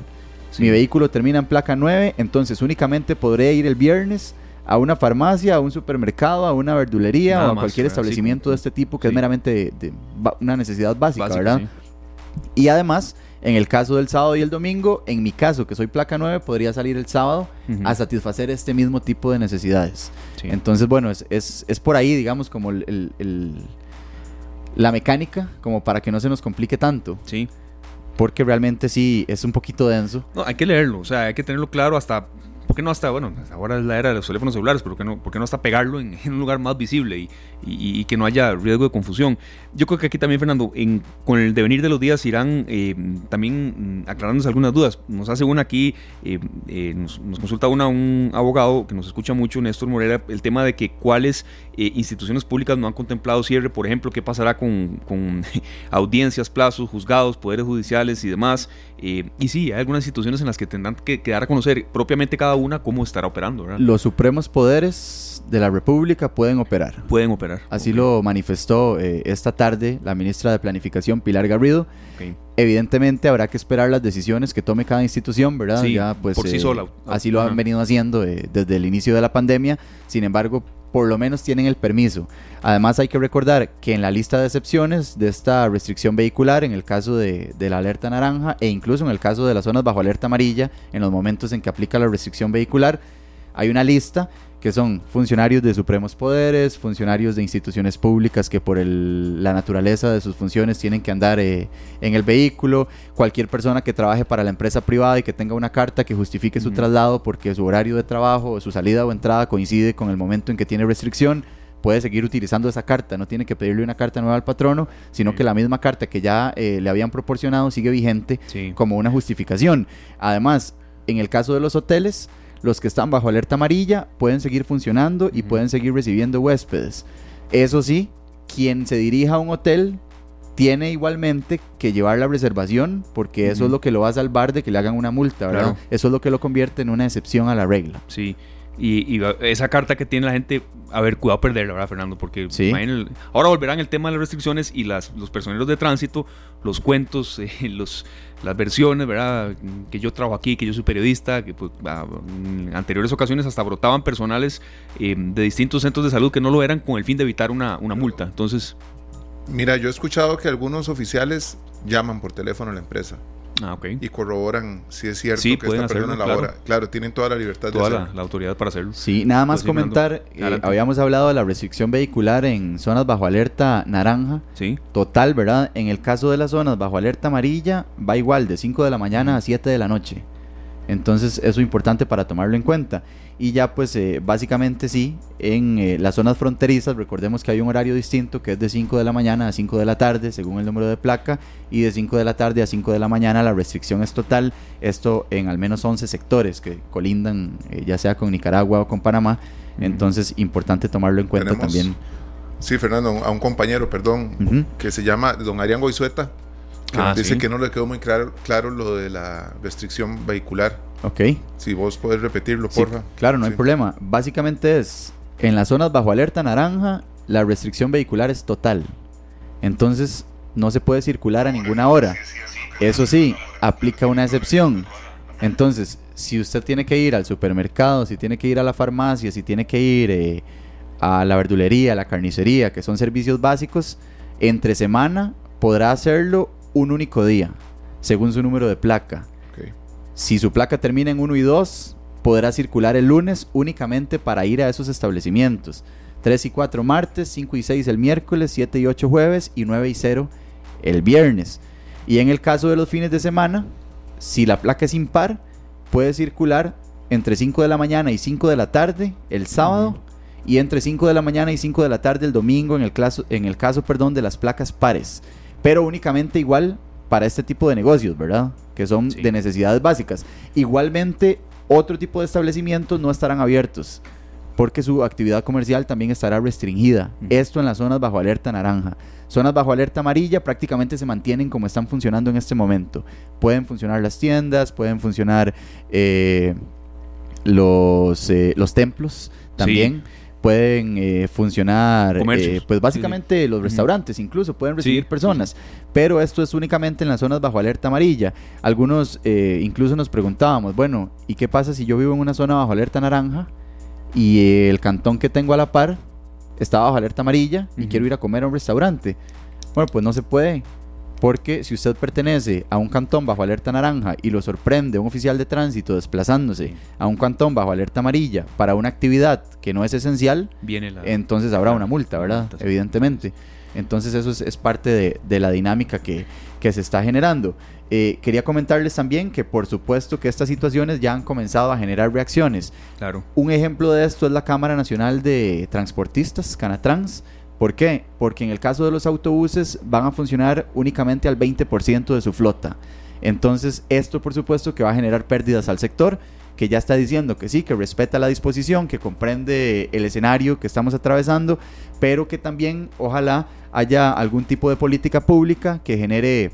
Sí. Mi vehículo termina en placa 9, entonces únicamente podré ir el viernes a una farmacia, a un supermercado, a una verdulería Nada o a cualquier establecimiento de este tipo que es meramente de- de una necesidad básica, Básico, ¿verdad? Y además, en el caso del sábado y el domingo, en mi caso, que soy placa 9, podría salir el sábado a satisfacer este mismo tipo de necesidades. Entonces, bueno, es, es, es por ahí, digamos, como el, el- el- la mecánica, como para que no se nos complique tanto, Sí. Porque realmente sí es un poquito denso. No, hay que leerlo, o sea, hay que tenerlo claro hasta, ¿por qué no hasta, bueno, ahora es la era de los teléfonos celulares, pero ¿por qué no, por qué no hasta pegarlo en, un lugar más visible y que no haya riesgo de confusión? Yo creo que aquí también, Fernando, en- con el devenir de los días irán eh, también mm, aclarándose algunas dudas. Nos hace una aquí, eh, eh, nos, nos consulta una un abogado que nos escucha mucho, Néstor Morera, el tema de que cuáles eh, instituciones públicas no han contemplado cierre, por ejemplo, qué pasará con, con audiencias, plazos, juzgados, poderes judiciales y demás. Eh, y sí, hay algunas instituciones en las que tendrán que, que dar a conocer propiamente cada una cómo estará operando, ¿verdad? Los supremos poderes de la República pueden operar. Pueden operar. Así lo manifestó eh, esta tarde la ministra de Planificación, Pilar Garrido. Evidentemente habrá que esperar las decisiones que tome cada institución, ¿verdad? Sí, ya, pues, por sí sola. Así lo han venido haciendo desde el inicio de la pandemia. Sin embargo, por lo menos tienen el permiso. Además, hay que recordar que en la lista de excepciones de esta restricción vehicular, en el caso de, la alerta naranja e incluso en el caso de las zonas bajo alerta amarilla, en los momentos en que aplica la restricción vehicular, hay una lista que son funcionarios de supremos poderes, funcionarios de instituciones públicas que por el- la naturaleza de sus funciones tienen que andar eh, en el vehículo, cualquier persona que trabaje para la empresa privada y que tenga una carta que justifique su traslado porque su horario de trabajo o su salida o entrada coincide con el momento en que tiene restricción, puede seguir utilizando esa carta, no tiene que pedirle una carta nueva al patrono, sino Sí. que la misma carta que ya eh, le habían proporcionado sigue vigente Sí. como una justificación. Además, en el caso de los hoteles, los que están bajo alerta amarilla pueden seguir funcionando y pueden seguir recibiendo huéspedes. Eso sí, quien se dirija a un hotel tiene igualmente que llevar la reservación porque eso es lo que lo va a salvar de que le hagan una multa, ¿verdad? Claro. Eso es lo que lo convierte en una excepción a la regla. Sí. Y, y esa carta que tiene la gente, a ver, cuidado perderla, ¿verdad, Fernando? Porque Sí. ahora volverán el tema de las restricciones y las, los personeros de tránsito, los cuentos, eh, los, las versiones, ¿verdad? Que yo trabajo aquí, que yo soy periodista, que pues, ah, en anteriores ocasiones hasta brotaban personales eh, de distintos centros de salud que no lo eran con el fin de evitar una, una multa. Entonces, Mira, yo he escuchado que algunos oficiales llaman por teléfono a la empresa ah, y corroboran si es cierto Sí, que pueden esta persona hacerlo, labora. Claro. tienen toda la libertad Toda de la, hacerlo. la autoridad para hacerlo. Sí, nada más comentar, eh, habíamos hablado de la restricción vehicular en zonas bajo alerta naranja. Sí. Total, ¿verdad? En el caso de las zonas bajo alerta amarilla, va igual de 5 de la mañana a 7 de la noche. Entonces, eso es importante para tomarlo en cuenta. Y ya, pues, eh, básicamente sí, en eh, las zonas fronterizas, recordemos que hay un horario distinto que es de 5 de la mañana a 5 de la tarde, según el número de placa, y de 5 de la tarde a 5 de la mañana la restricción es total. Esto en al menos 11 sectores que colindan, eh, ya sea con Nicaragua o con Panamá. Ujú. Entonces, importante tomarlo en cuenta Tenemos- también. Sí, Fernando, a un compañero, perdón, que se llama don Arián Goizueta, que Ah, nos dice sí. que no le quedó muy claro, claro lo de la restricción vehicular. Ok. Si vos podés repetirlo, Sí, porfa. claro, no hay problema. Básicamente es, en las zonas bajo alerta naranja, la restricción vehicular es total. Entonces, no se puede circular a ninguna hora. Eso sí, aplica una excepción. Entonces, si usted tiene que ir al supermercado, si tiene que ir a la farmacia, si tiene que ir eh, a la verdulería, a la carnicería, que son servicios básicos, entre semana podrá hacerlo un único día, según su número de placa. Si su placa termina en 1 y 2, podrá circular el lunes únicamente para ir a esos establecimientos. 3 y 4 martes, 5 y 6 el miércoles, 7 y 8 jueves y 9 y 0 el viernes. Y en el caso de los fines de semana, si la placa es impar, puede circular entre 5 de la mañana y 5 de la tarde el sábado y entre 5 de la mañana y 5 de la tarde el domingo en el caso, en el caso perdón, de las placas pares. Pero únicamente igual para este tipo de negocios, ¿verdad? Que son Sí. de necesidades básicas. Igualmente, Otro tipo de establecimientos no estarán abiertos porque su actividad comercial también estará restringida. Esto en las zonas bajo alerta naranja. Zonas bajo alerta amarilla prácticamente se mantienen como están funcionando en este momento. Pueden funcionar las tiendas, pueden funcionar eh, los, eh, los templos también. Pueden eh, funcionar, pues básicamente los restaurantes incluso pueden recibir personas, pero esto es únicamente en las zonas bajo alerta amarilla. Algunos incluso nos preguntábamos, bueno, ¿y qué pasa si yo vivo en una zona bajo alerta naranja? y el cantón que tengo a la par está bajo alerta amarilla y quiero ir a comer a un restaurante. Bueno, pues no se puede. Porque si usted pertenece a un cantón bajo alerta naranja y lo sorprende un oficial de tránsito desplazándose a un cantón bajo alerta amarilla para una actividad que no es esencial, entonces habrá una multa, ¿verdad? Evidentemente. Entonces eso es, parte de, la dinámica que, que se está generando. Eh, quería comentarles también que por supuesto que estas situaciones ya han comenzado a generar reacciones. Claro. Un ejemplo de esto es la Cámara Nacional de Transportistas, Canatrans. ¿Por qué? Porque en el caso de los autobuses van a funcionar únicamente al 20% de su flota. Entonces esto por supuesto que va a generar pérdidas al sector que ya está diciendo que sí, que respeta la disposición, que comprende el escenario que estamos atravesando, pero que también ojalá haya algún tipo de política pública que genere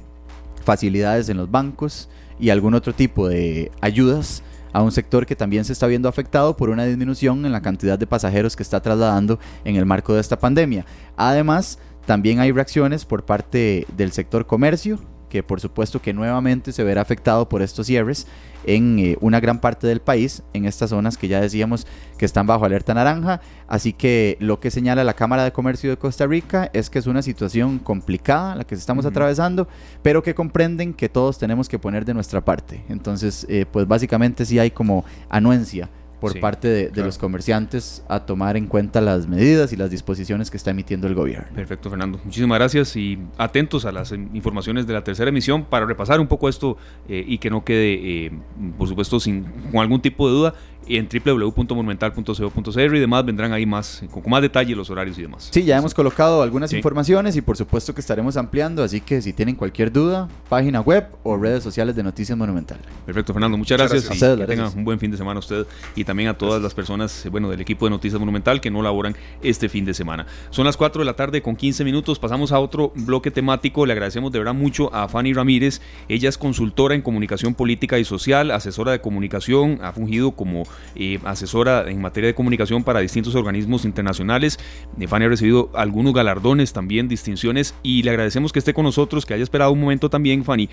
facilidades en los bancos y algún otro tipo de ayudas a un sector que también se está viendo afectado por una disminución en la cantidad de pasajeros que está trasladando en el marco de esta pandemia. Además, también hay reacciones por parte del sector comercio, que por supuesto que nuevamente se verá afectado por estos cierres en eh, una gran parte del país, en estas zonas que ya decíamos que están bajo alerta naranja. Así que lo que señala la Cámara de Comercio de Costa Rica es que es una situación complicada la que estamos atravesando, pero que comprenden que todos tenemos que poner de nuestra parte. Entonces, eh, pues básicamente sí hay como anuencia por parte de, los comerciantes a tomar en cuenta las medidas y las disposiciones que está emitiendo el gobierno. Perfecto, Fernando. Muchísimas gracias y atentos a las informaciones de la tercera emisión para repasar un poco esto eh, y que no quede, eh, por supuesto, sin, con algún tipo de duda en www.monumental.co.cr y demás vendrán ahí más, con más detalle los horarios y demás. Sí, ya hemos colocado algunas informaciones y por supuesto que estaremos ampliando, así que si tienen cualquier duda, página web o redes sociales de Noticias Monumental. Perfecto, Fernando, muchas, gracias. y que tengan un buen fin de semana a usted y también a todas las personas, bueno, del equipo de Noticias Monumental que no laboran este fin de semana. Son las 4 de la tarde con 15 minutos, pasamos a otro bloque temático, le agradecemos de verdad mucho a Fanny Ramírez, ella es consultora en comunicación política y social, asesora de comunicación, ha fungido como eh, asesora en materia de comunicación para distintos organismos internacionales. Eh, Fanny ha recibido algunos galardones, también distinciones, y le agradecemos que esté con nosotros, que haya esperado un momento también, Fanny,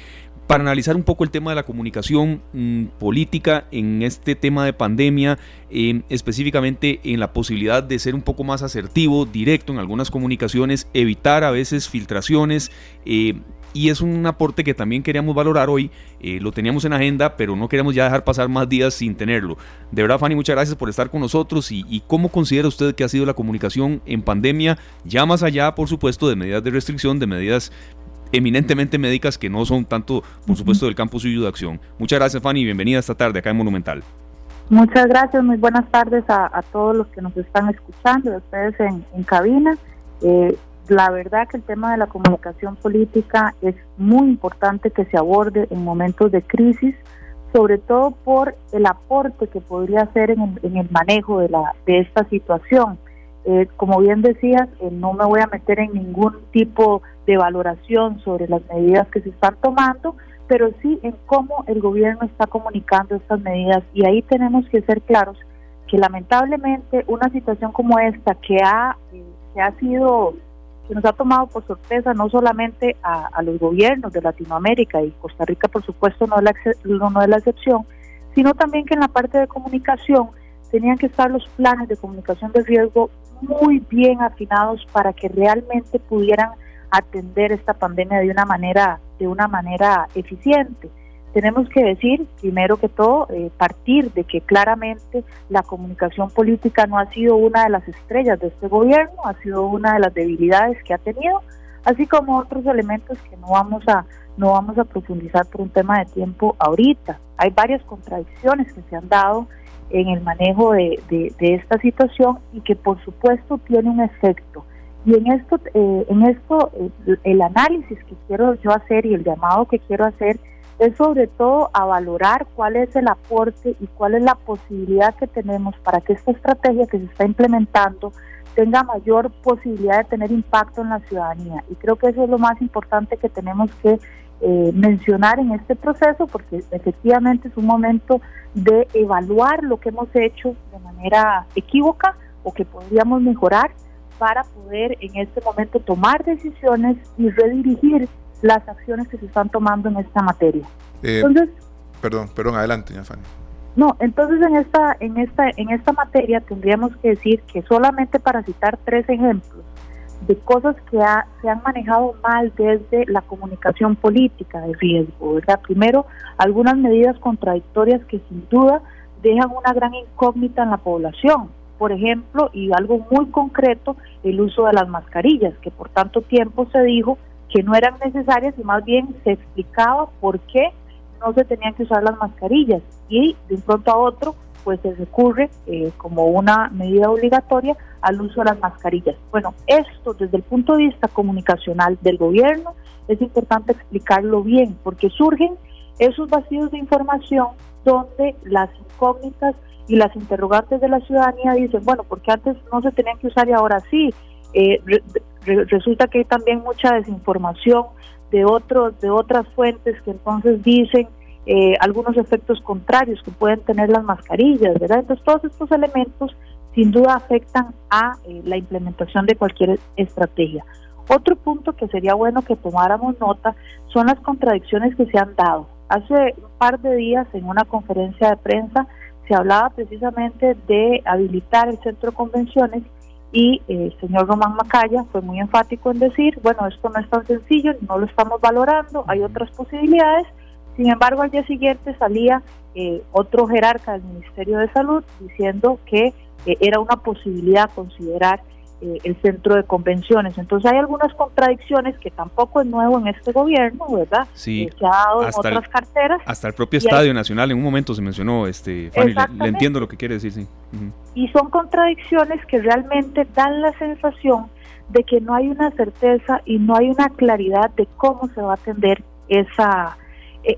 para analizar un poco el tema de la comunicación mm, política en este tema de pandemia, eh, específicamente en la posibilidad de ser un poco más asertivo, directo en algunas comunicaciones, evitar a veces filtraciones y es un aporte que también queríamos valorar hoy. Eh, lo teníamos en agenda, pero no queremos ya dejar pasar más días sin tenerlo. De verdad, Fanny, muchas gracias por estar con nosotros. Y, cómo considera usted que ha sido la comunicación en pandemia, ya más allá, por supuesto, de medidas de restricción, de medidas eminentemente médicas que no son tanto, por supuesto, del campo suyo de acción. Muchas gracias, Fanny, y bienvenida esta tarde acá en Monumental. Muchas gracias, muy buenas tardes a, todos los que nos están escuchando, a ustedes en, cabina. Eh, la verdad que el tema de la comunicación política es muy importante que se aborde en momentos de crisis, sobre todo por el aporte que podría hacer en el, manejo de, la, de esta situación. Eh, como bien decías, eh, no me voy a meter en ningún tipo de valoración sobre las medidas que se están tomando, pero sí en cómo el gobierno está comunicando estas medidas y ahí tenemos que ser claros que lamentablemente una situación como esta que ha, eh, que ha sido que nos ha tomado por sorpresa no solamente a, los gobiernos de Latinoamérica y Costa Rica, por supuesto, no es, la, no es la excepción, sino también que en la parte de comunicación tenían que estar los planes de comunicación de riesgo muy bien afinados para que realmente pudieran atender esta pandemia de una manera de una manera eficiente tenemos que decir, primero que todo, eh, partir de que claramente la comunicación política no ha sido una de las estrellas de este gobierno, ha sido una de las debilidades que ha tenido, así como otros elementos que no vamos a no vamos a profundizar por un tema de tiempo ahorita. Hay varias contradicciones que se han dado en el manejo de, de, esta situación y que por supuesto tiene un efecto. Y en esto, eh, en esto eh, el análisis que quiero yo hacer y el llamado que quiero hacer es sobre todo a valorar cuál es el aporte y cuál es la posibilidad que tenemos para que esta estrategia que se está implementando tenga mayor posibilidad de tener impacto en la ciudadanía. Y creo que eso es lo más importante que tenemos que eh, mencionar en este proceso, porque efectivamente es un momento de evaluar lo que hemos hecho de manera equívoca o que podríamos mejorar para poder en este momento tomar decisiones y redirigir las acciones que se están tomando en esta materia. Eh, entonces, perdón, perdón, adelante, Fanny. No, entonces en esta en esta en esta materia tendríamos que decir que solamente para citar tres ejemplos de cosas que se han manejado mal desde la comunicación política de riesgo, ¿verdad? Primero, algunas medidas contradictorias que sin duda dejan una gran incógnita en la población. Por ejemplo, y algo muy concreto, el uso de las mascarillas, que por tanto tiempo se dijo que no eran necesarias y más bien se explicaba por qué no se tenían que usar las mascarillas y de un pronto a otro pues se recurre eh, como una medida obligatoria al uso de las mascarillas. Bueno, esto desde el punto de vista comunicacional del gobierno es importante explicarlo bien porque surgen esos vacíos de información donde las incógnitas y las interrogantes de la ciudadanía dicen, bueno, porque antes no se tenían que usar y ahora sí. Eh, resulta que hay también mucha desinformación de otros de otras fuentes que entonces dicen eh, algunos efectos contrarios que pueden tener las mascarillas, ¿verdad? Entonces todos estos elementos sin duda afectan a eh, la implementación de cualquier estrategia. Otro punto que sería bueno que tomáramos nota son las contradicciones que se han dado. Hace un par de días en una conferencia de prensa se hablaba precisamente de habilitar el centro de convenciones y eh, el señor Román Macaya fue muy enfático en decir, bueno, esto no es tan sencillo, no lo estamos valorando, hay otras posibilidades. Sin embargo, al día siguiente salía eh, otro jerarca del Ministerio de Salud diciendo que eh, era una posibilidad considerar eh, el centro de convenciones. Entonces hay algunas contradicciones que tampoco es nuevo en este gobierno, ¿verdad? Sí. Eh, se ha dado en otras carteras. Hasta el propio Estadio Nacional en un momento se mencionó, este, Fanny, le, entiendo lo que quiere decir, sí. Y son contradicciones que realmente dan la sensación de que no hay una certeza y no hay una claridad de cómo se va a atender esa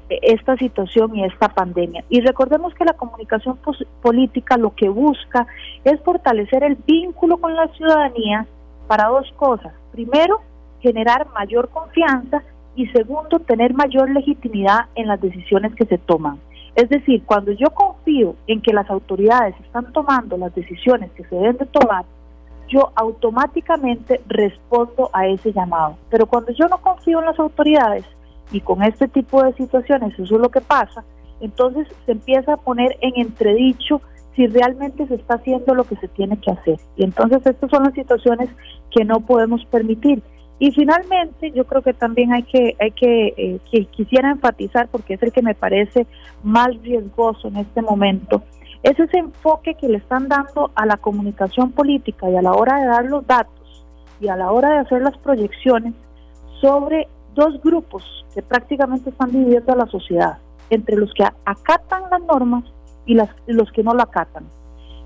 esta situación y esta pandemia. Y recordemos que la comunicación política lo que busca es fortalecer el vínculo con la ciudadanía para dos cosas. Primero, generar mayor confianza y segundo, tener mayor legitimidad en las decisiones que se toman. Es decir, cuando yo confío en que las autoridades están tomando las decisiones que se deben de tomar, yo automáticamente respondo a ese llamado. Pero cuando yo no confío en las autoridades, y con este tipo de situaciones eso es lo que pasa, entonces se empieza a poner en entredicho si realmente se está haciendo lo que se tiene que hacer. Y entonces estas son las situaciones que no podemos permitir. Y finalmente, yo creo que también hay que, hay que, eh, quisiera enfatizar, porque es el que me parece más riesgoso en este momento, es ese enfoque que le están dando a la comunicación política y a la hora de dar los datos y a la hora de hacer las proyecciones sobre dos grupos que prácticamente están divididos a la sociedad, entre los que acatan las normas y las, los que no la acatan.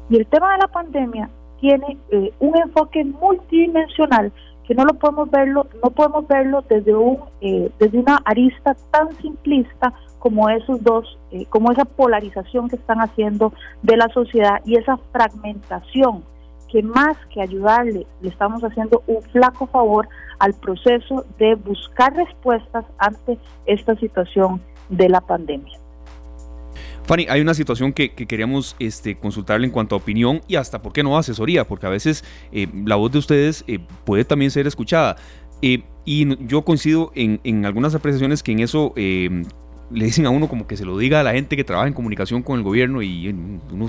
Y el tema de la pandemia tiene eh, un enfoque multidimensional que no lo podemos verlo, no podemos verlo desde un eh, desde una arista tan simplista como esos dos, eh, como esa polarización que están haciendo de la sociedad y esa fragmentación que más que ayudarle, le estamos haciendo un flaco favor al proceso de buscar respuestas ante esta situación de la pandemia. Fanny, hay una situación que, queríamos este, consultarle en cuanto a opinión y hasta, ¿por qué no asesoría? Porque a veces eh, la voz de ustedes eh, puede también ser escuchada. Eh, y yo coincido en, en, algunas apreciaciones que en eso le dicen a uno como que se lo diga a la gente que trabaja en comunicación con el gobierno y uno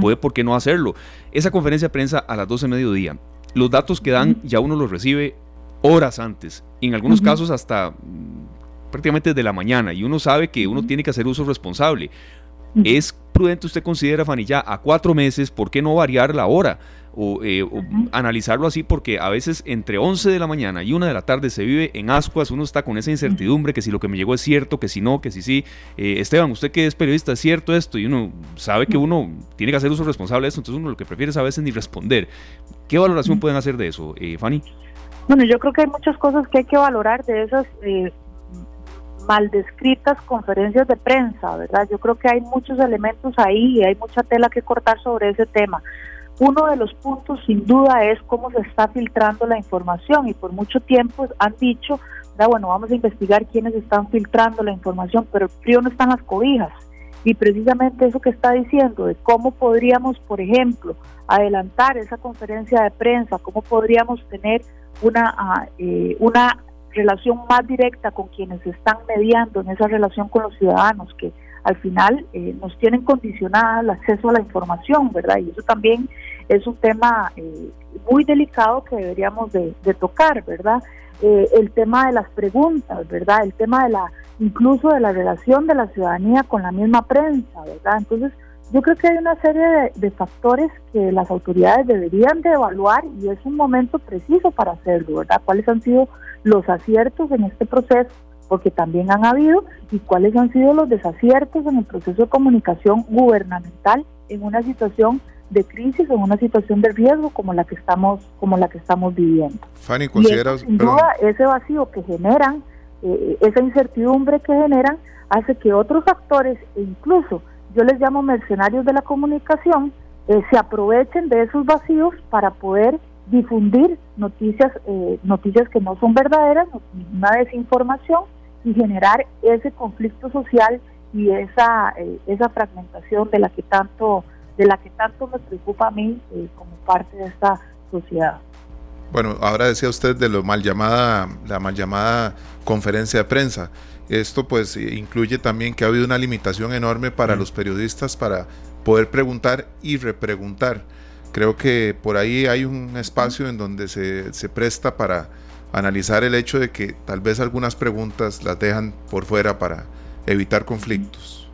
puede, ¿por qué no hacerlo? Esa conferencia de prensa a las 12 de mediodía, los datos que dan ya uno los recibe horas antes, en algunos casos hasta mm, prácticamente desde la mañana, y uno sabe que uno tiene que hacer uso responsable. ¿Es prudente usted considera, Fanny, ya a cuatro meses, por qué no variar la hora? O, eh, analizarlo así porque a veces entre 11 de la mañana y 1 de la tarde se vive en ascuas, uno está con esa incertidumbre que si lo que me llegó es cierto, que si no, que si sí. Eh, Esteban, usted que es periodista, ¿es cierto esto? Y uno sabe que uno tiene que hacer uso responsable de esto, entonces uno lo que prefiere es a veces ni responder. ¿Qué valoración pueden hacer de eso, eh, Fanny? Bueno, yo creo que hay muchas cosas que hay que valorar de esas mal descritas conferencias de prensa, ¿verdad? Yo creo que hay muchos elementos ahí y hay mucha tela que cortar sobre ese tema. Uno de los puntos sin duda es cómo se está filtrando la información y por mucho tiempo han dicho, bueno, vamos a investigar quiénes están filtrando la información, pero el frío no están las cobijas. Y precisamente eso que está diciendo, de cómo podríamos, por ejemplo, adelantar esa conferencia de prensa, cómo podríamos tener una, ah, eh, una relación más directa con quienes están mediando en esa relación con los ciudadanos, que al final eh, nos tienen condicionada el acceso a la información, ¿verdad? Y eso también es un tema eh, muy delicado que deberíamos de, tocar, ¿verdad? Eh, el tema de las preguntas, ¿verdad? El tema de la, incluso de la relación de la ciudadanía con la misma prensa, ¿verdad? Entonces, yo creo que hay una serie de, factores que las autoridades deberían de evaluar y es un momento preciso para hacerlo, ¿verdad? ¿Cuáles han sido los aciertos en este proceso? Porque también han habido y cuáles han sido los desaciertos en el proceso de comunicación gubernamental en una situación de crisis, en una situación de riesgo como la que estamos como la que estamos viviendo. Fanny, consideras, sin duda ese vacío que generan, eh, esa incertidumbre que generan, hace que otros actores e incluso yo les llamo mercenarios de la comunicación, eh, se aprovechen de esos vacíos para poder difundir noticias, eh, noticias que no son verdaderas, una desinformación y generar ese conflicto social y esa eh, esa fragmentación de la que tanto de la que tanto me preocupa a mí como parte de esta sociedad. Bueno, ahora decía usted de lo mal llamada la mal llamada conferencia de prensa. Esto pues incluye también que ha habido una limitación enorme para los periodistas para poder preguntar y repreguntar. Creo que por ahí hay un espacio en donde se, se presta para analizar el hecho de que tal vez algunas preguntas las dejan por fuera para evitar conflictos.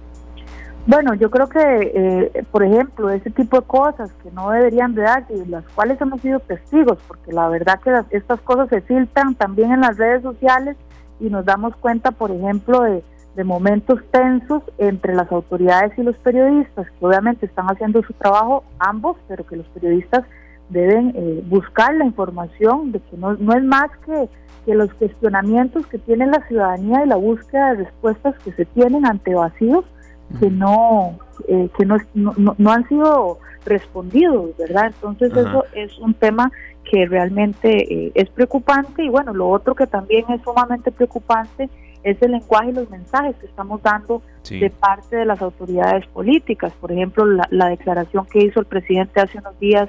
Bueno, yo creo que, eh, por ejemplo, ese tipo de cosas que no deberían de darse y las cuales hemos sido testigos, porque la verdad que estas cosas se filtran también en las redes sociales y nos damos cuenta, por ejemplo, de, momentos tensos entre las autoridades y los periodistas, que obviamente están haciendo su trabajo ambos, pero que los periodistas deben eh, buscar la información de que no, no es más que, que los cuestionamientos que tiene la ciudadanía y la búsqueda de respuestas que se tienen ante vacíos que no eh, que no, no, no, han sido respondidos, ¿verdad? Entonces eso es un tema que realmente eh, es preocupante y bueno, lo otro que también es sumamente preocupante es el lenguaje y los mensajes que estamos dando de parte de las autoridades políticas. Por ejemplo, la, declaración que hizo el presidente hace unos días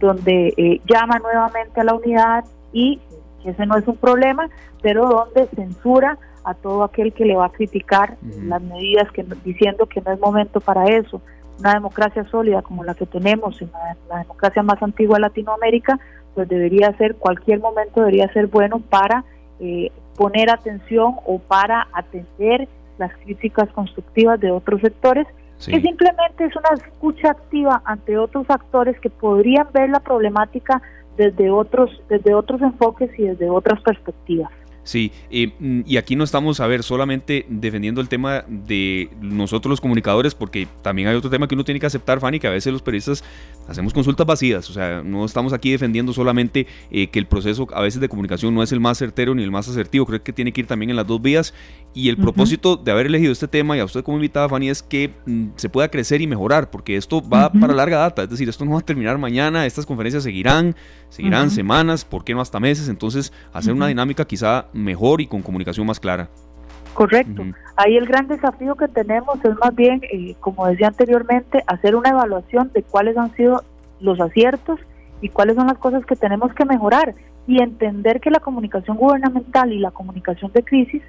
donde eh, llama nuevamente a la unidad y ese no es un problema, pero donde censura a todo aquel que le va a criticar las medidas que diciendo que no es momento para eso. Una democracia sólida como la que tenemos en la democracia más antigua de Latinoamérica pues debería ser, cualquier momento debería ser bueno para eh, poner atención o para atender las críticas constructivas de otros sectores, que simplemente es una escucha activa ante otros actores que podrían ver la problemática desde otros, desde otros enfoques y desde otras perspectivas. Sí, mm, y aquí no estamos, a ver, solamente defendiendo el tema de nosotros los comunicadores, porque también hay otro tema que uno tiene que aceptar, Fanny, que a veces los periodistas hacemos consultas vacías, o sea, no estamos aquí defendiendo solamente eh, que el proceso a veces de comunicación no es el más certero ni el más asertivo, creo que tiene que ir también en las dos vías, y el propósito de haber elegido este tema y a usted como invitada, Fanny, es que mm, se pueda crecer y mejorar, porque esto va para larga data, es decir, esto no va a terminar mañana, estas conferencias seguirán, seguirán semanas, ¿por qué no hasta meses? Entonces, hacer una dinámica quizá mejor y con comunicación más clara. Correcto. Ahí el gran desafío que tenemos es más bien, eh, como decía anteriormente, hacer una evaluación de cuáles han sido los aciertos y cuáles son las cosas que tenemos que mejorar y entender que la comunicación gubernamental y la comunicación de crisis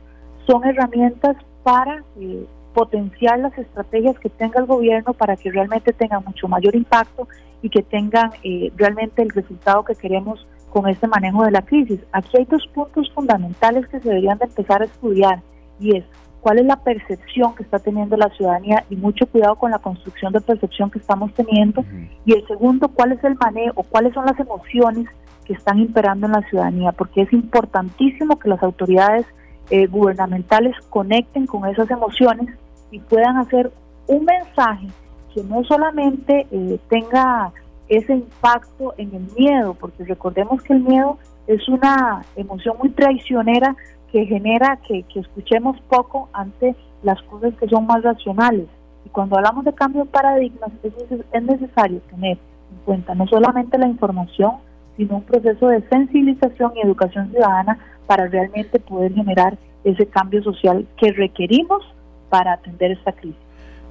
son herramientas para eh, potenciar las estrategias que tenga el gobierno para que realmente tengan mucho mayor impacto y que tengan eh, realmente el resultado que queremos con este manejo de la crisis. Aquí hay dos puntos fundamentales que se deberían de empezar a estudiar y es cuál es la percepción que está teniendo la ciudadanía y mucho cuidado con la construcción de percepción que estamos teniendo. Y el segundo cuál es el manejo cuáles son las emociones que están imperando en la ciudadanía porque es importantísimo que las autoridades eh, gubernamentales conecten con esas emociones y puedan hacer un mensaje que no solamente eh, tenga ese impacto en el miedo, porque recordemos que el miedo es una emoción muy traicionera que genera que, que escuchemos poco ante las cosas que son más racionales. Y cuando hablamos de cambio de paradigmas, es, es necesario tener en cuenta no solamente la información, sino un proceso de sensibilización y educación ciudadana para realmente poder generar ese cambio social que requerimos para atender esta crisis.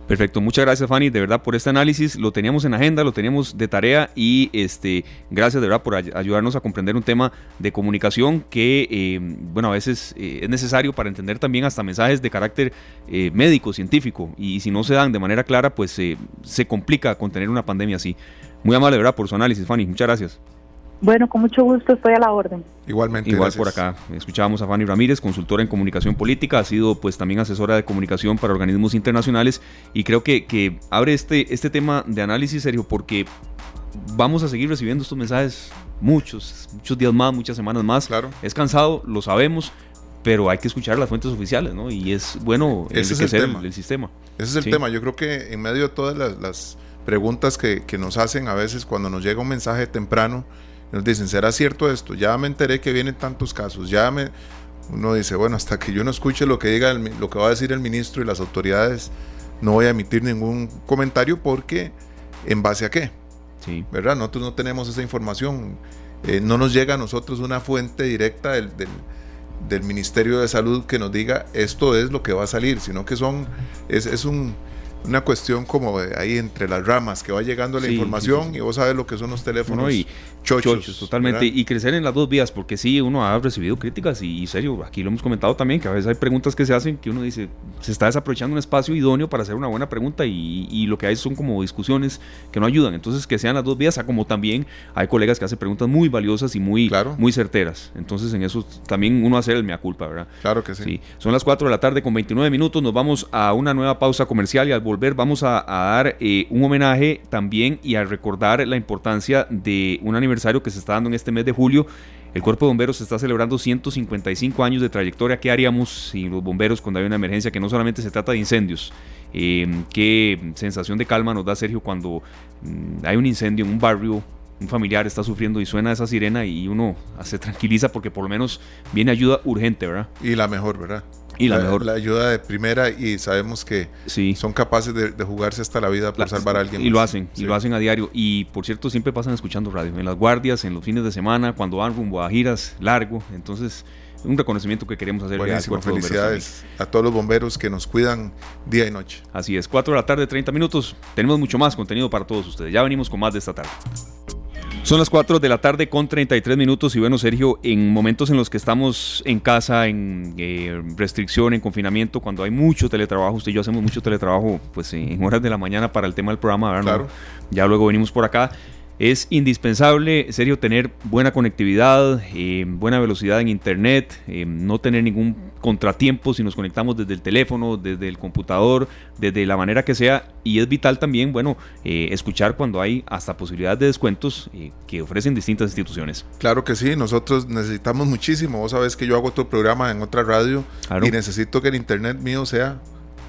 Perfecto, muchas gracias Fanny, de verdad por este análisis, lo teníamos en agenda, lo teníamos de tarea y este, gracias de verdad por ayudarnos a comprender un tema de comunicación que, eh, bueno, a veces eh, es necesario para entender también hasta mensajes de carácter eh, médico, científico y, si no se dan de manera clara, pues se complica contener una pandemia así. Muy amable, de verdad, por su análisis, Fanny, muchas gracias. Bueno, con mucho gusto estoy a la orden. Igualmente. Igual por acá. Escuchábamos a Fanny Ramírez, consultora en comunicación política, ha sido pues también asesora de comunicación para organismos internacionales y creo que, que abre este, este tema de análisis, Sergio, porque vamos a seguir recibiendo estos mensajes muchos, muchos días más, muchas semanas más. Claro. Es cansado, lo sabemos, pero hay que escuchar las fuentes oficiales, ¿no? Y es bueno Ese es el, el, sistema. Ese es el tema. Yo creo que en medio de todas las, preguntas que, que nos hacen a veces cuando nos llega un mensaje temprano, nos dicen, ¿será cierto esto? Ya me enteré que vienen tantos casos, ya me... Uno dice, bueno, hasta que yo no escuche lo que diga lo que va a decir el ministro y las autoridades, no voy a emitir ningún comentario porque en base a qué, sí. ¿verdad? Nosotros no tenemos esa información, eh, no nos llega a nosotros una fuente directa del, del, Ministerio de Salud que nos diga esto es lo que va a salir, sino que son es, es un una cuestión como ahí entre las ramas que va llegando la información y vos sabes lo que son los teléfonos y chochos, totalmente. y crecer en las dos vías porque sí uno ha recibido críticas y, serio aquí lo hemos comentado también que a veces hay preguntas que se hacen que uno dice se está desaprovechando un espacio idóneo para hacer una buena pregunta y, lo que hay son como discusiones que no ayudan. Entonces que sean las dos vías como también hay colegas que hacen preguntas muy valiosas y muy muy certeras. Entonces en eso también uno hace el mea culpa verdad claro que sí. sí. Son las 4 de la tarde con 29 minutos nos vamos a una nueva pausa comercial y al volver vamos a, dar eh, un homenaje también y a recordar la importancia de un aniversario que se está dando en este mes de julio. El Cuerpo de Bomberos está celebrando 155 años de trayectoria. ¿Qué haríamos sin los bomberos cuando hay una emergencia que no solamente se trata de incendios? Eh, qué sensación de calma nos da Sergio cuando mm, hay un incendio en un barrio, un familiar está sufriendo y suena esa sirena y uno se tranquiliza porque por lo menos viene ayuda urgente, ¿verdad? Y la mejor, ¿verdad? Y la, mejor. La ayuda de primera y sabemos que son capaces de, jugarse hasta la vida por salvar a alguien. Y lo hacen, y lo hacen a diario. Y por cierto, siempre pasan escuchando radio. En las guardias, en los fines de semana, cuando van rumbo a giras largo. Entonces, un reconocimiento que queremos hacer. Buenísimo, felicidades a todos los bomberos que nos cuidan día y noche. Así es, 4 de la tarde, 30 minutos. Tenemos mucho más contenido para todos ustedes. Ya venimos con más de esta tarde. Son las 4 de la tarde con 33 minutos y bueno, Sergio, en momentos en los que estamos en casa, en eh, restricción, en confinamiento, cuando hay mucho teletrabajo, usted y yo hacemos mucho teletrabajo pues en horas de la mañana para el tema del programa, ¿verdad? Claro. Ya luego venimos por acá. Es indispensable, serio, tener buena conectividad, eh, buena velocidad en Internet, eh, no tener ningún contratiempo si nos conectamos desde el teléfono, desde el computador, desde la manera que sea. Y es vital también, bueno, eh, escuchar cuando hay hasta posibilidades de descuentos que ofrecen distintas instituciones. Claro que sí, nosotros necesitamos muchísimo. Vos sabés que yo hago otro programa en otra radio y necesito que el Internet mío sea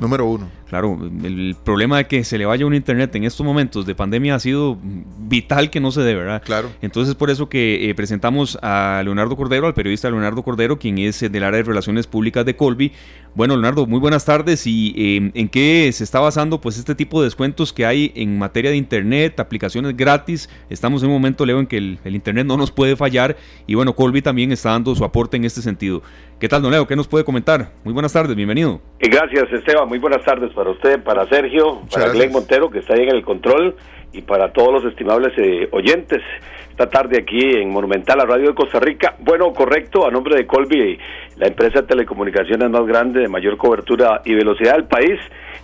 número uno. Claro, el problema de que se le vaya un internet en estos momentos de pandemia ha sido vital que no se dé, ¿verdad? Claro. Entonces, por eso que eh, presentamos a Leonardo Cordero, al periodista Leonardo Cordero, quien es eh, del área de Relaciones Públicas de Colby. Bueno, Leonardo, muy buenas tardes. ¿Y em, en qué se está basando pues este tipo de descuentos que hay en materia de internet, aplicaciones gratis? Estamos en un momento, Leo, en que el, el internet no nos puede fallar y bueno, Colby también está dando su aporte en este sentido. ¿Qué tal, don Leo? ¿Qué nos puede comentar? Muy buenas tardes, bienvenido. Gracias, Esteban. Muy buenas tardes para usted, para Sergio, para Glenn Montero, que está ahí en el control, y para todos los estimables eh, oyentes. Esta tarde aquí en Monumental, la radio de Costa Rica. Bueno, correcto, a nombre de Colby, la empresa de telecomunicaciones más grande, de mayor cobertura y velocidad del país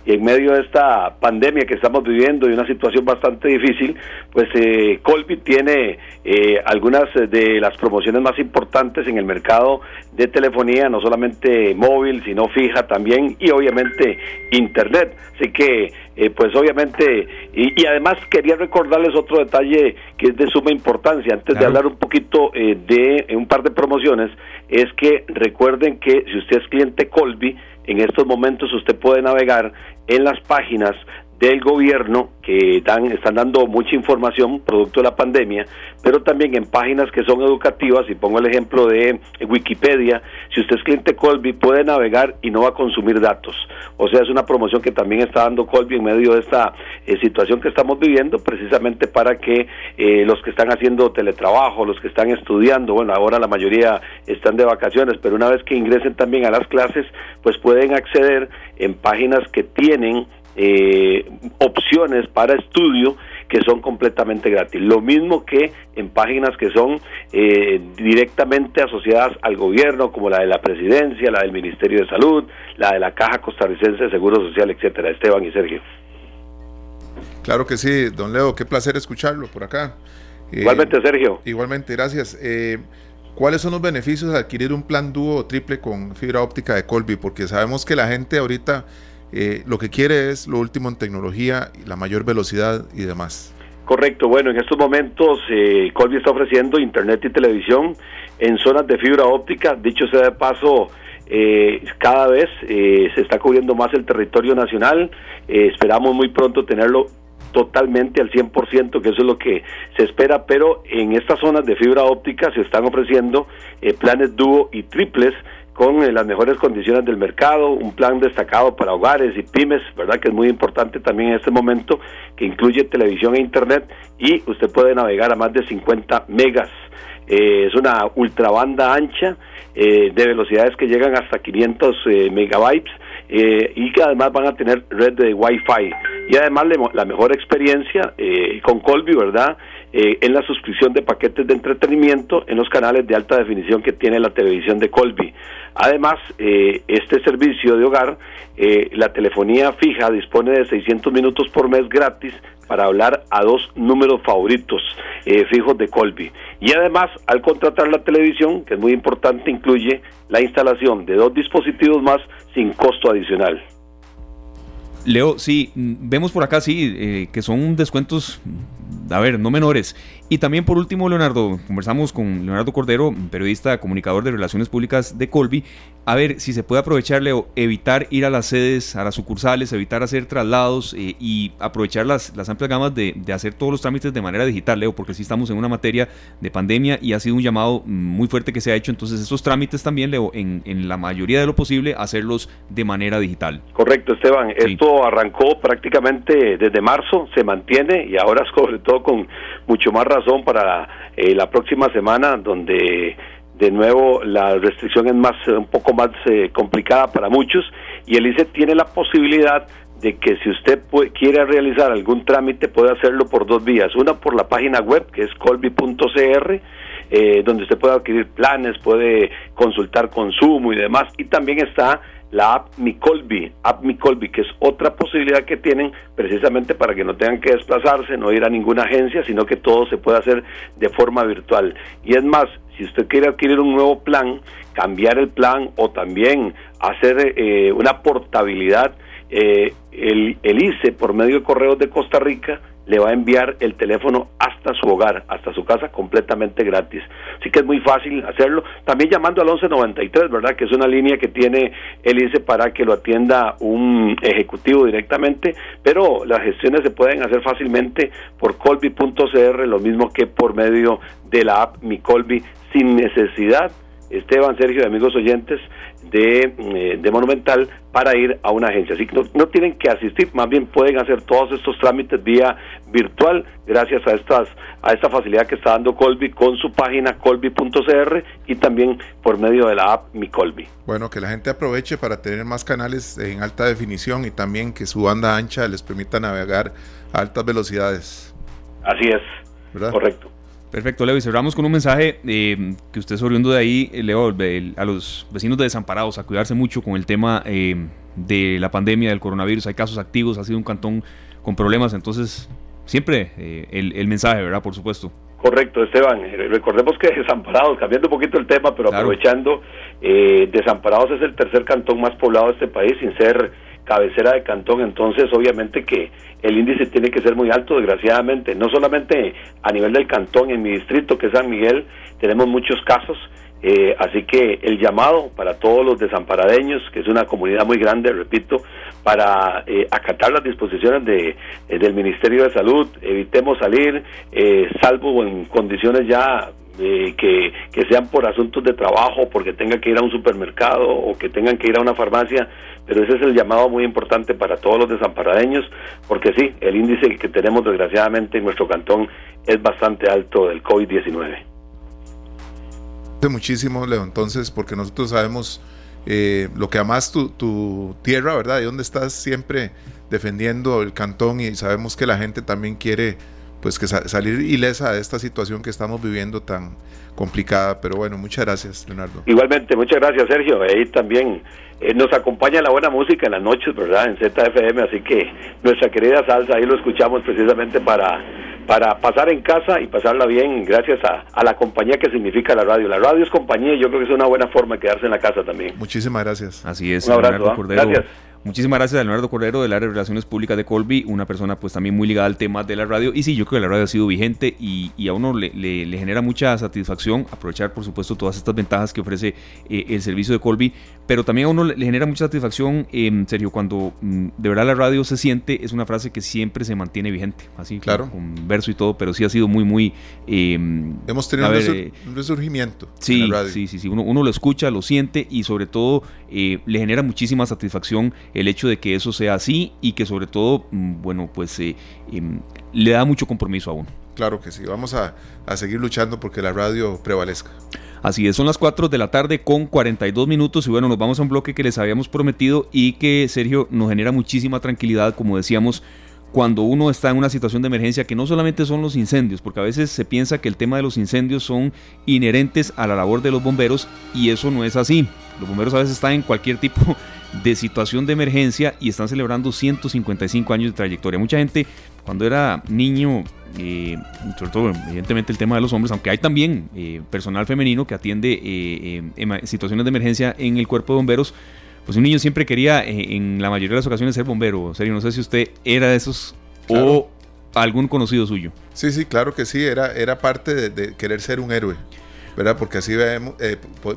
y en medio de esta pandemia que estamos viviendo y una situación bastante difícil, pues eh, Colby tiene eh, algunas de las promociones más importantes en el mercado de telefonía, no solamente móvil, sino fija también y obviamente internet. Así que, eh, pues obviamente, y, además quería recordarles otro detalle que es de suma importancia, antes de hablar un poquito eh, de un par de promociones, es que recuerden que si usted es cliente Colby, en estos momentos usted puede navegar en las páginas del gobierno que dan, están dando mucha información producto de la pandemia, pero también en páginas que son educativas, y pongo el ejemplo de Wikipedia, si usted es cliente Colby puede navegar y no va a consumir datos. O sea, es una promoción que también está dando Colby en medio de esta eh, situación que estamos viviendo, precisamente para que eh, los que están haciendo teletrabajo, los que están estudiando, bueno, ahora la mayoría están de vacaciones, pero una vez que ingresen también a las clases, pues pueden acceder en páginas que tienen eh, opciones para estudio que son completamente gratis. Lo mismo que en páginas que son eh, directamente asociadas al gobierno, como la de la presidencia, la del Ministerio de Salud, la de la Caja Costarricense de Seguro Social, etcétera. Esteban y Sergio. Claro que sí, don Leo, qué placer escucharlo por acá. Eh, igualmente, Sergio. Igualmente, gracias. ¿Cuáles son los beneficios de adquirir un plan dúo o triple con fibra óptica de Colby? Porque sabemos que la gente ahorita eh, lo que quiere es lo último en tecnología, la mayor velocidad y demás. Correcto, bueno, en estos momentos eh, Colby está ofreciendo internet y televisión en zonas de fibra óptica, dicho sea de paso, eh, cada vez eh, se está cubriendo más el territorio nacional, esperamos muy pronto tenerlo totalmente al 100%, que eso es lo que se espera, pero en estas zonas de fibra óptica se están ofreciendo planes dúo y triples con eh, las mejores condiciones del mercado, un plan destacado para hogares y pymes, ¿verdad? Que es muy importante también en este momento, que incluye televisión e internet y usted puede navegar a más de 50 megas. Eh, es una ultrabanda ancha eh, de velocidades que llegan hasta 500 megabytes y que además van a tener red de Wi-Fi. Y además la mejor experiencia con Colby, ¿verdad? Eh, en la suscripción de paquetes de entretenimiento en los canales de alta definición que tiene la televisión de Colby. Además, eh, este servicio de hogar, eh, la telefonía fija dispone de 600 minutos por mes gratis para hablar a dos números favoritos fijos de Colby. Y además, al contratar la televisión, que es muy importante, incluye la instalación de dos dispositivos más sin costo adicional. Leo, sí, vemos por acá, sí, que son descuentos a ver, no menores. Y también por último, Leonardo, conversamos con Leonardo Cordero, periodista, comunicador de Relaciones Públicas de Colby, a ver si se puede aprovecharle o evitar ir a las sedes, a las sucursales, evitar hacer traslados eh, y aprovechar las, las amplias gamas de, hacer todos los trámites de manera digital, Leo, porque sí estamos en una materia de pandemia y ha sido un llamado muy fuerte que se ha hecho. Entonces, esos trámites también, Leo, en, en la mayoría de lo posible, hacerlos de manera digital. Correcto, Esteban. Esto arrancó prácticamente desde marzo, se mantiene y ahora sobre todo con mucho más razón para eh, la próxima semana, donde de nuevo la restricción es más un poco más eh, complicada para muchos y el ICE tiene la posibilidad de que si usted quiere realizar algún trámite puede hacerlo por dos vías, una por la página web que es colby.cr eh, donde usted puede adquirir planes, puede consultar consumo y demás y también está la app Mi Colby, app Mi Colby, que es otra posibilidad que tienen precisamente para que no tengan que desplazarse, no ir a ninguna agencia, sino que todo se puede hacer de forma virtual. Y es más, si usted quiere adquirir un nuevo plan, cambiar el plan o también hacer eh, una portabilidad, eh, el, el ICE por medio de correos de Costa Rica le va a enviar el teléfono hasta su hogar, hasta su casa, completamente gratis. Así que es muy fácil hacerlo. También llamando al 1193, ¿verdad? Que es una línea que tiene el ICE para que lo atienda un ejecutivo directamente, pero las gestiones se pueden hacer fácilmente por colby.cr, lo mismo que por medio de la app Mi Colby, sin necesidad Esteban, Sergio y amigos oyentes de, eh, de, Monumental para ir a una agencia. Así que no, tienen que asistir, más bien pueden hacer todos estos trámites vía virtual gracias a estas a esta facilidad que está dando Colby con su página colby.cr y también por medio de la app Mi Colby. Bueno, que la gente aproveche para tener más canales en alta definición y también que su banda ancha les permita navegar a altas velocidades. Así es. Correcto. Perfecto, Leo. Y cerramos con un mensaje eh, que usted es oriundo de ahí, eh, Leo, a los vecinos de desamparados, a cuidarse mucho con el tema eh, de la pandemia del coronavirus. Hay casos activos, ha sido un cantón con problemas, entonces siempre el, mensaje, ¿verdad? Por supuesto. Correcto, Esteban. Recordemos que Desamparados, cambiando un poquito el tema, pero aprovechando, Desamparados es el tercer cantón más poblado de este país, sin ser cabecera de cantón, entonces obviamente que el índice tiene que ser muy alto, desgraciadamente, no solamente a nivel del cantón, en mi distrito, que es San Miguel, tenemos muchos casos, Eh, así que el llamado para todos los desamparadeños, que es una comunidad muy grande, repito, para eh, acatar las disposiciones de, eh, del Ministerio de Salud, evitemos salir, salvo en condiciones ya que, que, sean por asuntos de trabajo, porque tengan que ir a un supermercado o que tengan que ir a una farmacia, pero ese es el llamado muy importante para todos los desamparadeños, porque sí, el índice que tenemos desgraciadamente en nuestro cantón es bastante alto del COVID-19 muchísimo, Leo, entonces, porque nosotros sabemos eh, lo que amas tu, tu tierra, ¿verdad? Y dónde estás siempre defendiendo el cantón y sabemos que la gente también quiere pues que salir ilesa de esta situación que estamos viviendo tan complicada. Pero bueno, muchas gracias, Leonardo. Igualmente, muchas gracias, Sergio. Ahí también eh, nos acompaña la buena música en las noches, ¿verdad? En ZFM, así que nuestra querida salsa, ahí lo escuchamos precisamente para para pasar en casa y pasarla bien gracias a, la compañía que significa la radio. La radio es compañía y yo creo que es una buena forma de quedarse en la casa también. Muchísimas gracias. Así es. Un abrazo. ¿ah? Gracias. Muchísimas gracias a Leonardo Cordero del área de Relaciones Públicas de Colby, una persona pues también muy ligada al tema de la radio. Y sí, yo creo que la radio ha sido vigente y, a uno le, genera mucha satisfacción aprovechar por supuesto todas estas ventajas que ofrece eh, el servicio de Colby, pero también a uno le, genera mucha satisfacción, en serio, cuando mm, de verdad la radio se siente, es una frase que siempre se mantiene vigente, así claro. con, verso y todo, pero sí ha sido muy, muy... Em, Hemos tenido eh, un, resurgimiento. Sí, en la radio. sí, sí, sí, uno, uno lo escucha, lo siente y sobre todo eh, le genera muchísima satisfacción el hecho de que eso sea así y que sobre todo, mm, bueno, pues eh, em, le da mucho compromiso a uno. Claro que sí, vamos a, a seguir luchando porque la radio prevalezca. Así es, son las 4 de la tarde con 42 minutos y bueno, nos vamos a un bloque que les habíamos prometido y que Sergio nos genera muchísima tranquilidad, como decíamos, cuando uno está en una situación de emergencia que no solamente son los incendios, porque a veces se piensa que el tema de los incendios son inherentes a la labor de los bomberos y eso no es así. Los bomberos a veces están en cualquier tipo de situación de emergencia y están celebrando 155 años de trayectoria. Mucha gente cuando era niño, eh, sobre todo evidentemente el tema de los hombres, aunque hay también eh, personal femenino que atiende eh, en situaciones de emergencia en el cuerpo de bomberos, pues un niño siempre quería en la mayoría de las ocasiones ser bombero. Serio, no sé si usted era de esos o algún conocido suyo. Sí, sí, claro que sí, era, era parte de, querer ser un héroe, ¿verdad? Porque así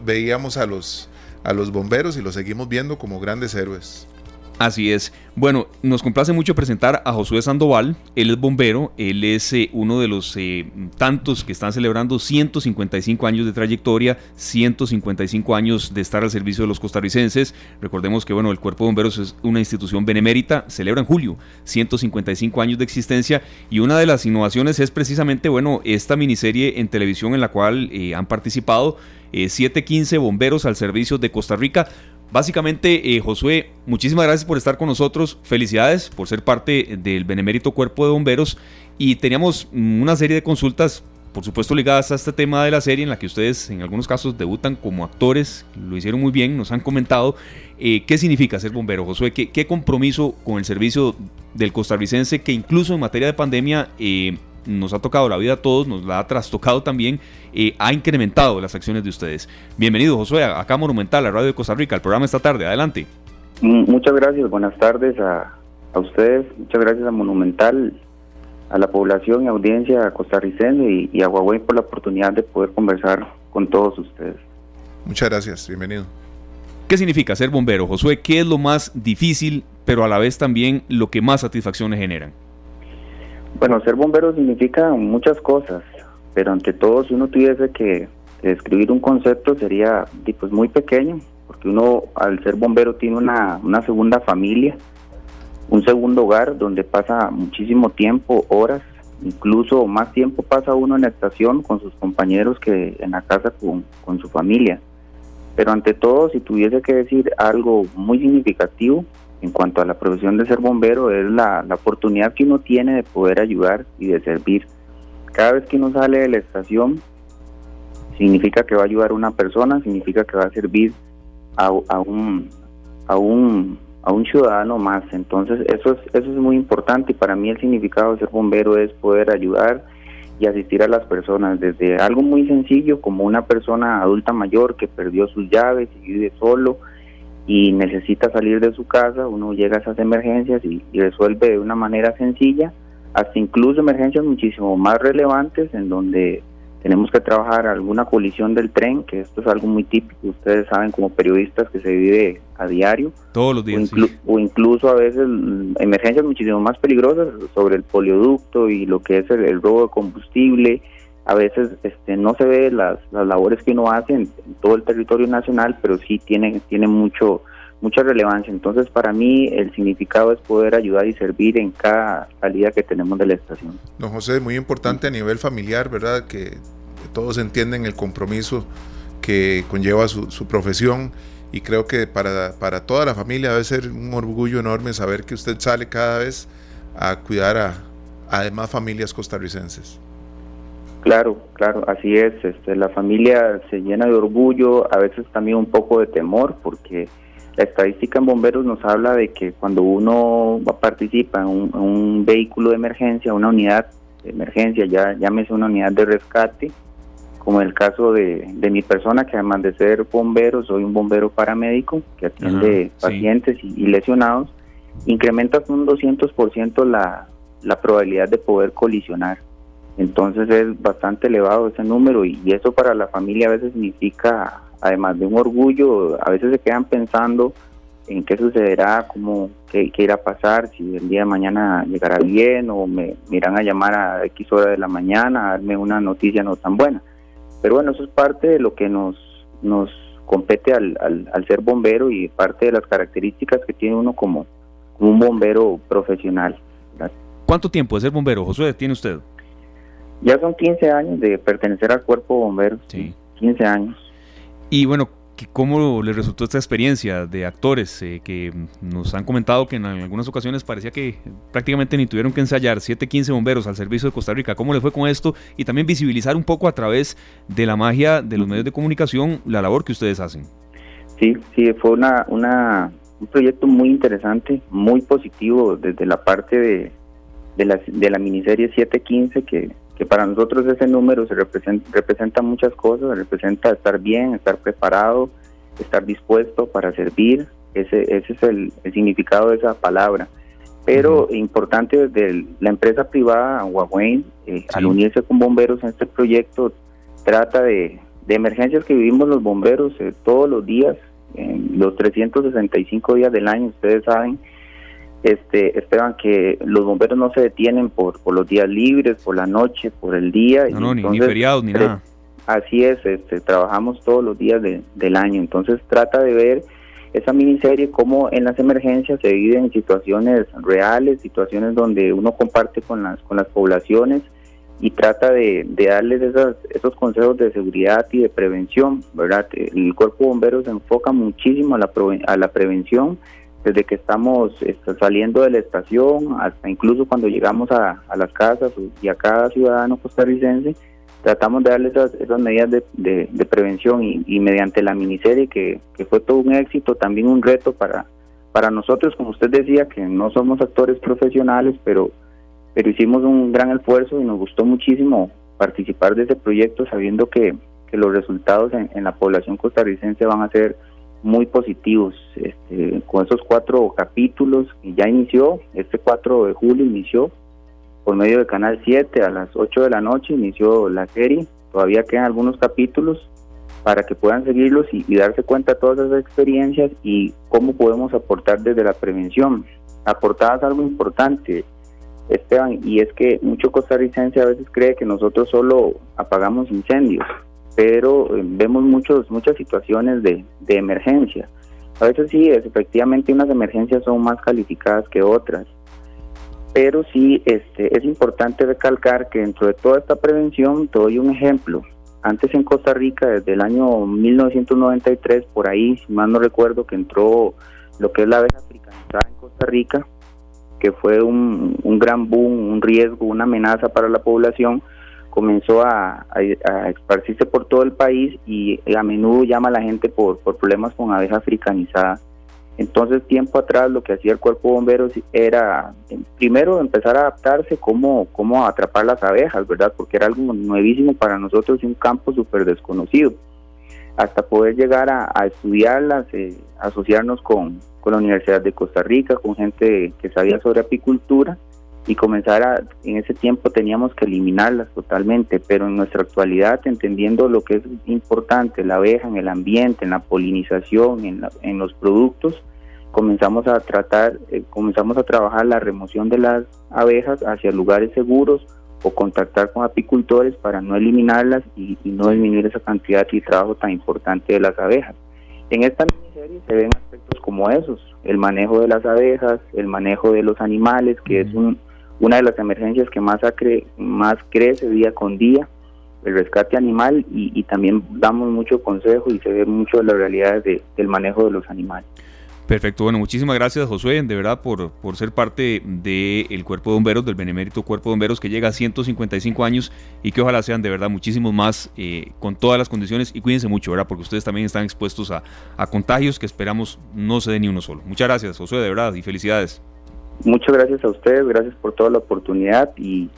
veíamos a los a los bomberos y los seguimos viendo como grandes héroes. Así es. Bueno, nos complace mucho presentar a Josué Sandoval. Él es bombero, él es eh, uno de los eh, tantos que están celebrando 155 años de trayectoria, 155 años de estar al servicio de los costarricenses. Recordemos que bueno, el Cuerpo de Bomberos es una institución benemérita, celebra en julio 155 años de existencia y una de las innovaciones es precisamente bueno, esta miniserie en televisión en la cual eh, han participado 715 bomberos al servicio de Costa Rica. Básicamente, eh, Josué, muchísimas gracias por estar con nosotros. Felicidades por ser parte del Benemérito Cuerpo de Bomberos. Y teníamos mm, una serie de consultas, por supuesto, ligadas a este tema de la serie, en la que ustedes, en algunos casos, debutan como actores. Lo hicieron muy bien, nos han comentado. Eh, ¿Qué significa ser bombero, Josué? ¿Qué, ¿Qué, compromiso con el servicio del costarricense que, incluso en materia de pandemia, eh, nos ha tocado la vida a todos, nos la ha trastocado también, eh, ha incrementado las acciones de ustedes. Bienvenido, Josué, acá Monumental, la radio de Costa Rica, el programa esta tarde. Adelante. Mm, muchas gracias, buenas tardes a, ustedes, muchas gracias a Monumental, a la población y audiencia costarricense y, y a Huawei por la oportunidad de poder conversar con todos ustedes. Muchas gracias, bienvenido. ¿Qué significa ser bombero, Josué? ¿Qué es lo más difícil, pero a la vez también lo que más satisfacciones generan? Bueno, ser bombero significa muchas cosas, pero ante todo si uno tuviese que describir un concepto sería pues muy pequeño, porque uno al ser bombero tiene una, una segunda familia, un segundo hogar donde pasa muchísimo tiempo, horas, incluso más tiempo pasa uno en la estación con sus compañeros que en la casa con, con su familia. Pero ante todo, si tuviese que decir algo muy significativo, en cuanto a la profesión de ser bombero es la, oportunidad que uno tiene de poder ayudar y de servir. Cada vez que uno sale de la estación, significa que va a ayudar a una persona, significa que va a servir a, a, un, a, un, a un ciudadano más. Entonces eso es, eso es muy importante y para mí el significado de ser bombero es poder ayudar y asistir a las personas desde algo muy sencillo como una persona adulta mayor que perdió sus llaves y vive solo, y necesita salir de su casa, uno llega a esas emergencias y, resuelve de una manera sencilla, hasta incluso emergencias muchísimo más relevantes en donde tenemos que trabajar alguna colisión del tren, que esto es algo muy típico, ustedes saben como periodistas que se vive a diario. Todos los días. O, incluso a veces emergencias muchísimo más peligrosas sobre el polioducto y lo que es el, robo de combustible. A veces este, no se ve las, las labores que uno hace en, todo el territorio nacional, pero sí tiene, tiene mucho, mucha relevancia. Entonces, para mí, el significado es poder ayudar y servir en cada salida que tenemos de la estación. Don José, muy importante a nivel familiar, ¿verdad? Que todos entienden el compromiso que conlleva su, profesión y creo que para, para, toda la familia debe ser un orgullo enorme saber que usted sale cada vez a cuidar a, a demás familias costarricenses. Claro, claro, así es. Este, la familia se llena de orgullo, a veces también un poco de temor, porque la estadística en bomberos nos habla de que cuando uno participa en un, vehículo de emergencia, una unidad de emergencia, ya llámese una unidad de rescate, como el caso de, mi persona, que además de ser bombero, soy un bombero paramédico que atiende pacientes y, lesionados, incrementas un 200% la, la probabilidad de poder colisionar. Entonces es bastante elevado ese número y eso para la familia a veces significa además de un orgullo, a veces se quedan pensando en qué sucederá, cómo, qué, irá a pasar, si el día de mañana llegará bien o me, irán a llamar a X hora de la mañana a darme una noticia no tan buena. Pero bueno, eso es parte de lo que nos, nos compete al, al, ser bombero y parte de las características que tiene uno como, un bombero profesional. ¿Cuánto tiempo de ser bombero, Josué, tiene usted? Ya son 15 años de pertenecer al cuerpo bombero. Sí. 15 años. Y bueno, ¿cómo le resultó esta experiencia de actores eh, que nos han comentado que en algunas ocasiones parecía que prácticamente ni tuvieron que ensayar 7, 15 bomberos al servicio de Costa Rica? ¿Cómo le fue con esto? Y también visibilizar un poco a través de la magia de los medios de comunicación la labor que ustedes hacen. Sí, sí, fue una, una, un proyecto muy interesante, muy positivo desde la parte de, de, la, de la miniserie 715 que que para nosotros ese número se representa, representa muchas cosas, representa estar bien, estar preparado, estar dispuesto para servir, ese, ese es el, significado de esa palabra. Pero importante desde la empresa privada Huawei, eh, al unirse con bomberos en este proyecto, trata de, de emergencias que vivimos los bomberos eh, todos los días, en los 365 días del año, ustedes saben, este, Esteban, que los bomberos no se detienen por, por los días libres, por la noche, por el día. No, no, ni, feriados ni nada. Así es, este, trabajamos todos los días del año, entonces trata de ver esa miniserie cómo en las emergencias se viven situaciones reales, situaciones donde uno comparte con las, con las poblaciones y trata de, darles esos consejos de seguridad y de prevención, ¿verdad? El cuerpo de bomberos se enfoca muchísimo a la, a la prevención desde que estamos este, saliendo de la estación hasta incluso cuando llegamos a, las casas y a cada ciudadano costarricense, tratamos de darle esas, esas medidas de, prevención y, mediante la miniserie que, fue todo un éxito, también un reto para, para nosotros, como usted decía, que no somos actores profesionales, pero, pero hicimos un gran esfuerzo y nos gustó muchísimo participar de ese proyecto sabiendo que, que los resultados en la población costarricense van a ser muy positivos este, con esos cuatro capítulos y ya inició, este 4 de julio inició por medio de Canal 7 a las 8 de la noche inició la serie, todavía quedan algunos capítulos para que puedan seguirlos y, darse cuenta de todas esas experiencias y cómo podemos aportar desde la prevención. Aportadas algo importante, Esteban, y es que mucho costarricense a veces cree que nosotros solo apagamos incendios pero eh, vemos muchos, muchas situaciones de, de emergencia. A veces sí, efectivamente unas emergencias son más calificadas que otras, pero sí este, es importante recalcar que dentro de toda esta prevención, te doy un ejemplo. Antes en Costa Rica, desde el año 1993, por ahí, si mal no recuerdo, que entró lo que es la abeja africanizada en Costa Rica, que fue un, un gran boom, un riesgo, una amenaza para la población, comenzó a, a, esparcirse por todo el país y a menudo llama a la gente por, por problemas con abeja africanizada. Entonces, tiempo atrás, lo que hacía el cuerpo de bomberos era, primero, empezar a adaptarse cómo, cómo atrapar las abejas, ¿verdad? Porque era algo nuevísimo para nosotros y un campo súper desconocido. Hasta poder llegar a, estudiarlas, eh, asociarnos con, con la Universidad de Costa Rica, con gente que sabía sobre apicultura y comenzar a, en ese tiempo teníamos que eliminarlas totalmente, pero en nuestra actualidad, entendiendo lo que es importante, la abeja en el ambiente, en la polinización, en, en los productos, comenzamos a tratar, eh, comenzamos a trabajar la remoción de las abejas hacia lugares seguros o contactar con apicultores para no eliminarlas y, no disminuir esa cantidad y trabajo tan importante de las abejas. En esta miniserie se ven aspectos como esos, el manejo de las abejas, el manejo de los animales, que es un, una de las emergencias que más, más crece día con día, el rescate animal y, también damos mucho consejo y se ve mucho de las realidades del manejo de los animales. Perfecto, bueno, muchísimas gracias Josué, de verdad, por, por ser parte del Cuerpo de Bomberos, del Benemérito Cuerpo de Bomberos, que llega a 155 años y que ojalá sean de verdad muchísimos más eh, con todas las condiciones y cuídense mucho, ¿verdad? Porque ustedes también están expuestos a, contagios que esperamos no se dé ni uno solo. Muchas gracias Josué, de verdad, y felicidades. Muchas gracias a ustedes, gracias por toda la oportunidad y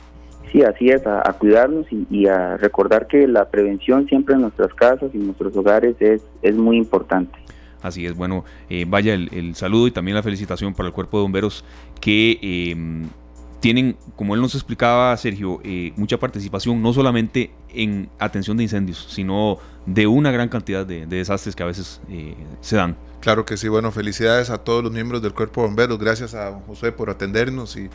sí, así es, a, cuidarnos y, a recordar que la prevención siempre en nuestras casas y en nuestros hogares es, es muy importante. Así es, bueno, eh, vaya el, saludo y también la felicitación para el cuerpo de bomberos que em, tienen, como él nos explicaba, Sergio, eh, mucha participación, no solamente en atención de incendios, sino de una gran cantidad de, desastres que a veces eh, se dan. Claro que sí, bueno, felicidades a todos los miembros del cuerpo de bomberos, gracias a José por atendernos y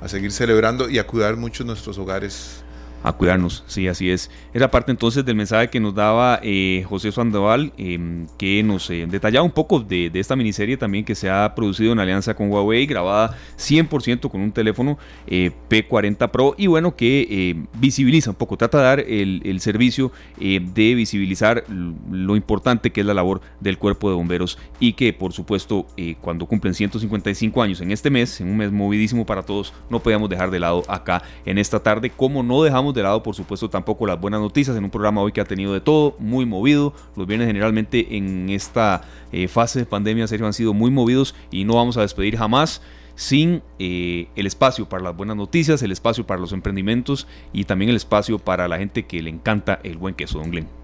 a seguir celebrando y a cuidar mucho nuestros hogares a cuidarnos, sí, así es. Era parte entonces del mensaje que nos daba eh, José Sandoval, em, que nos eh, detallaba un poco de, esta miniserie también que se ha producido en alianza con Huawei, grabada 100% con un teléfono eh, P40 Pro y bueno, que visibiliza un poco, trata de dar el, el servicio de visibilizar lo importante que es la labor del cuerpo de bomberos y que por supuesto cuando cumplen 155 años en este mes, en un mes movidísimo para todos, no podíamos dejar de lado acá en esta tarde, como no dejamos de lado, por supuesto, tampoco las buenas noticias en un programa hoy que ha tenido de todo, muy movido. Los bienes generalmente en esta eh, fase de pandemia serio han sido muy movidos y no vamos a despedir jamás sin eh, el espacio para las buenas noticias, el espacio para los emprendimientos y también el espacio para la gente que le encanta el buen queso, don Glenn.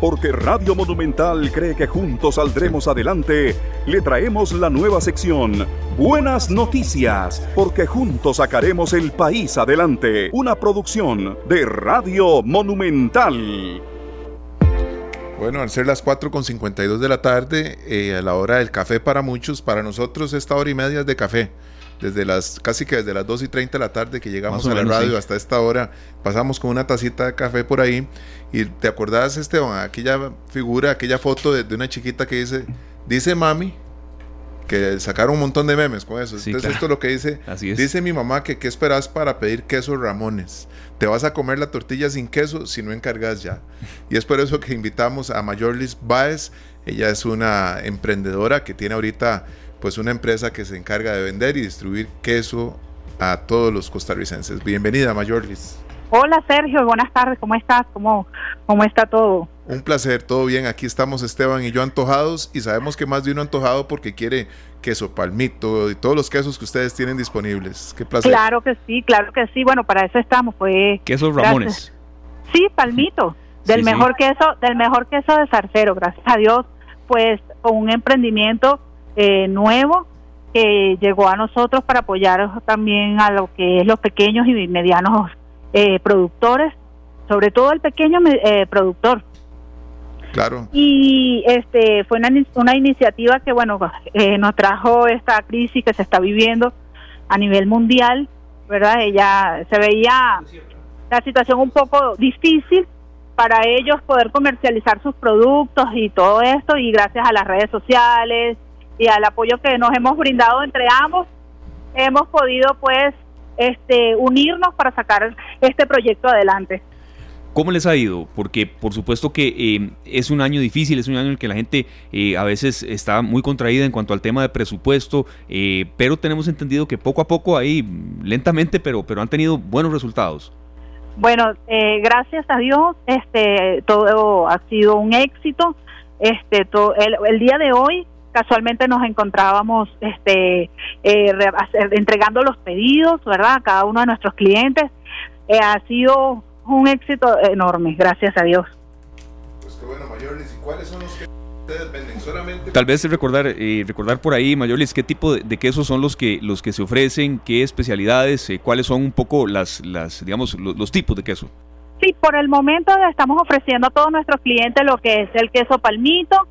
Porque Radio Monumental cree que juntos saldremos adelante, le traemos la nueva sección Buenas Noticias, porque juntos sacaremos el país adelante. Una producción de Radio Monumental. Bueno, al ser las 4.52 de la tarde, eh, a la hora del café para muchos, para nosotros esta hora y media es de café desde las casi que desde las 2 y 30 de la tarde que llegamos a la radio hasta esta hora, pasamos con una tacita de café por ahí y te acordás, Esteban, aquella figura, aquella foto de, una chiquita que dice, dice mami, que sacaron un montón de memes con eso. Entonces esto es lo que dice, dice mi mamá que qué esperas para pedir queso Ramones. Te vas a comer la tortilla sin queso si no encargas ya. Y es por eso que invitamos a Mayorlis Baez. Ella es una emprendedora que tiene ahorita pues una empresa que se encarga de vender y distribuir queso a todos los costarricenses. Bienvenida, Mayorlis. Hola Sergio, buenas tardes, ¿cómo estás? ¿Cómo, ¿Cómo está todo? Un placer, todo bien. Aquí estamos Esteban y yo antojados y sabemos que más de uno antojado porque quiere queso palmito y todos los quesos que ustedes tienen disponibles. Qué placer. Claro que sí, claro que sí. Bueno, para eso estamos. Pues, Quesos Ramones. Sí, palmito. Del mejor queso, del mejor queso de Zarcero, gracias a Dios, pues con un emprendimiento eh, nuevo que llegó a nosotros para apoyar también a lo que es los pequeños y medianos eh, productores, sobre todo el pequeño eh, productor. Claro. Y este fue una, una iniciativa que bueno nos trajo esta crisis que se está viviendo a nivel mundial, ¿verdad? Ella se veía la situación un poco difícil para ellos poder comercializar sus productos y todo esto y gracias a las redes sociales y al apoyo que nos hemos brindado entre ambos, hemos podido pues este unirnos para sacar este proyecto adelante. ¿Cómo les ha ido? Porque por supuesto que eh, es un año difícil, es un año en el que la gente eh, a veces está muy contraída en cuanto al tema de presupuesto, eh, pero tenemos entendido que poco a poco ahí, lentamente, pero, pero han tenido buenos resultados. Bueno, gracias a Dios, este, todo ha sido un éxito. Este, todo, el día de hoy casualmente nos encontrábamos este eh, entregando los pedidos, ¿verdad? A cada uno de nuestros clientes. Eh, ha sido un éxito enorme, gracias a Dios. Pues qué bueno, Mayores. ¿Y cuáles son los que Tal vez recordar, eh, recordar por ahí, Mayolis, qué tipo de, quesos son los que, los que se ofrecen, qué especialidades, eh, cuáles son un poco las, las digamos, los, tipos de queso. Sí, por el momento estamos ofreciendo a todos nuestros clientes lo que es el queso palmito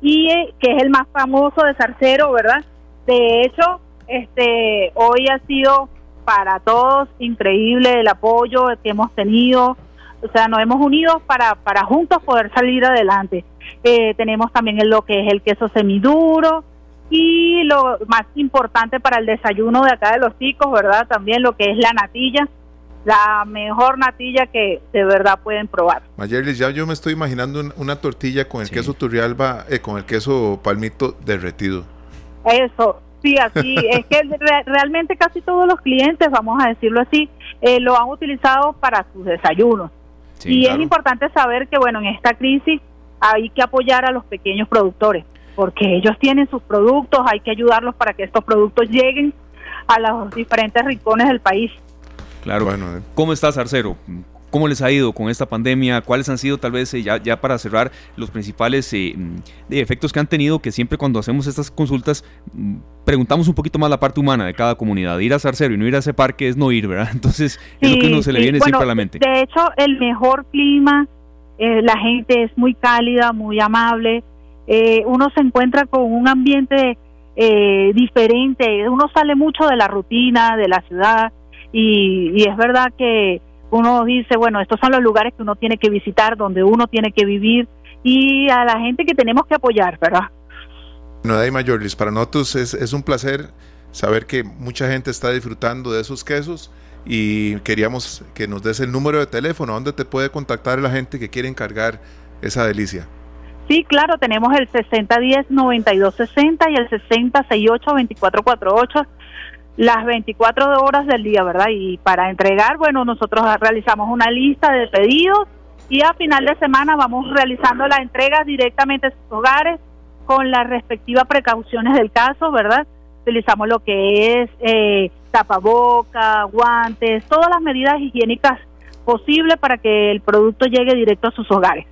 y eh, que es el más famoso de Zarcero, ¿verdad? De hecho, este, hoy ha sido para todos increíble el apoyo que hemos tenido, o sea, nos hemos unido para, para juntos poder salir adelante. Eh, tenemos también lo que es el queso semiduro y lo más importante para el desayuno de acá de los chicos, ¿verdad? También lo que es la natilla, la mejor natilla que de verdad pueden probar. Mayerlis, ya yo me estoy imaginando una tortilla con el queso turrialba, eh, con el queso palmito derretido. Eso, sí, así, es que realmente casi todos los clientes, vamos a decirlo así, eh, lo han utilizado para sus desayunos. y es importante saber que, bueno, en esta crisis hay que apoyar a los pequeños productores, porque ellos tienen sus productos, hay que ayudarlos para que estos productos lleguen a los diferentes rincones del país. Claro. Bueno, eh. ¿Cómo estás, Arcero? ¿Cómo les ha ido con esta pandemia? ¿Cuáles han sido tal vez eh, ya, ya para cerrar los principales eh, de efectos que han tenido? Que siempre cuando hacemos estas consultas mm, preguntamos un poquito más la parte humana de cada comunidad. Ir a Sarcero y no ir a ese parque es no ir, ¿verdad? Entonces es lo que uno se le viene siempre a la mente. De hecho, el mejor clima eh, la gente es muy cálida, muy amable, eh, uno se encuentra con un ambiente eh, diferente, uno sale mucho de la rutina, de la ciudad, y, es verdad que uno dice, bueno, estos son los lugares que uno tiene que visitar, donde uno tiene que vivir, y a la gente que tenemos que apoyar, ¿verdad? No, hay Mayorlis, para nosotros es, es un placer saber que mucha gente está disfrutando de esos quesos y queríamos que nos des el número de teléfono donde te puede contactar la gente que quiere encargar esa delicia. Sí, claro, tenemos el 6010-9260 y el 6068-2448 las 24 horas del día, ¿verdad? Y para entregar, bueno, nosotros realizamos una lista de pedidos y a final de semana vamos realizando la entrega directamente a sus hogares con las respectivas precauciones del caso, ¿verdad? Utilizamos lo que es eh, tapaboca, guantes, todas las medidas higiénicas posibles para que el producto llegue directo a sus hogares.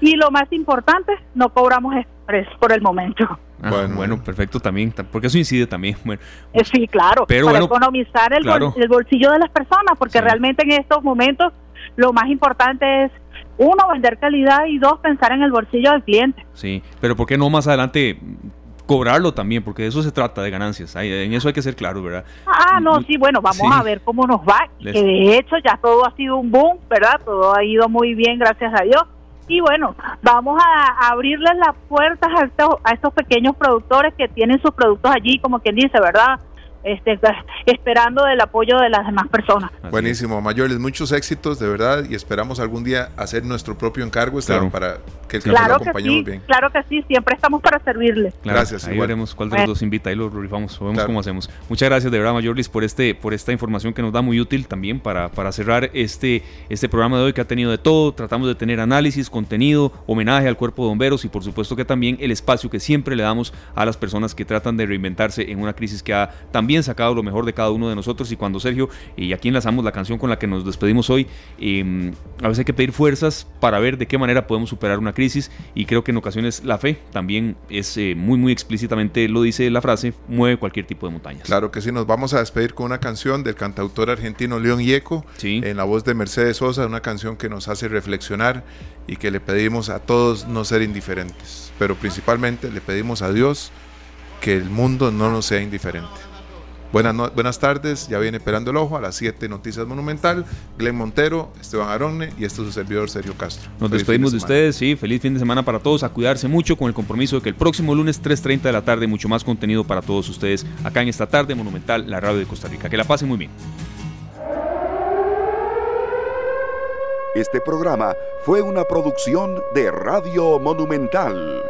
Y lo más importante, no cobramos express por el momento. Ah, bueno, bueno, perfecto también, porque eso incide también. Bueno, eh, sí, claro, pero para economizar el, el, bolsillo de las personas, porque realmente en estos momentos lo más importante es uno, vender calidad y dos, pensar en el bolsillo del cliente. Sí, pero ¿por qué no más adelante cobrarlo también, porque de eso se trata, de ganancias. En eso hay que ser claro, ¿verdad? Ah, no, sí, bueno, vamos a ver cómo nos va. Que de hecho ya todo ha sido un boom, ¿verdad? Todo ha ido muy bien, gracias a Dios. Y bueno, vamos a abrirles las puertas a estos, a estos pequeños productores que tienen sus productos allí, como quien dice, ¿verdad? Este, esperando el apoyo de las demás personas. Buenísimo, Mayores, muchos éxitos de verdad y esperamos algún día hacer nuestro propio encargo para que el claro que sí, bien. Claro que sí, siempre estamos para servirle. gracias. Ahí veremos cuál de los dos invita y lo rifamos, vemos cómo hacemos. Muchas gracias de verdad, Mayorlis, por este, por esta información que nos da muy útil también para, para cerrar este, este programa de hoy que ha tenido de todo. Tratamos de tener análisis, contenido, homenaje al cuerpo de bomberos y por supuesto que también el espacio que siempre le damos a las personas que tratan de reinventarse en una crisis que ha también sacado lo mejor de cada uno de nosotros y cuando Sergio, y aquí enlazamos la canción con la que nos despedimos hoy, em, a veces hay que pedir fuerzas para ver de qué manera podemos superar una crisis y creo que en ocasiones la fe también es eh, muy muy explícitamente lo dice la frase, mueve cualquier tipo de montañas. Claro que sí, nos vamos a despedir con una canción del cantautor argentino León Yeco, en la voz de Mercedes Sosa, una canción que nos hace reflexionar y que le pedimos a todos no ser indiferentes, pero principalmente le pedimos a Dios que el mundo no nos sea indiferente. Buenas, buenas tardes, ya viene Esperando el Ojo a las 7 Noticias Monumental. Glenn Montero, Esteban Aronne y este es su servidor Sergio Castro. Nos despedimos de, ustedes, sí, feliz fin de semana para todos, a cuidarse mucho con el compromiso de que el próximo lunes 3.30 de la tarde mucho más contenido para todos ustedes acá en esta tarde Monumental, la radio de Costa Rica. Que la pasen muy bien. Este programa fue una producción de Radio Monumental.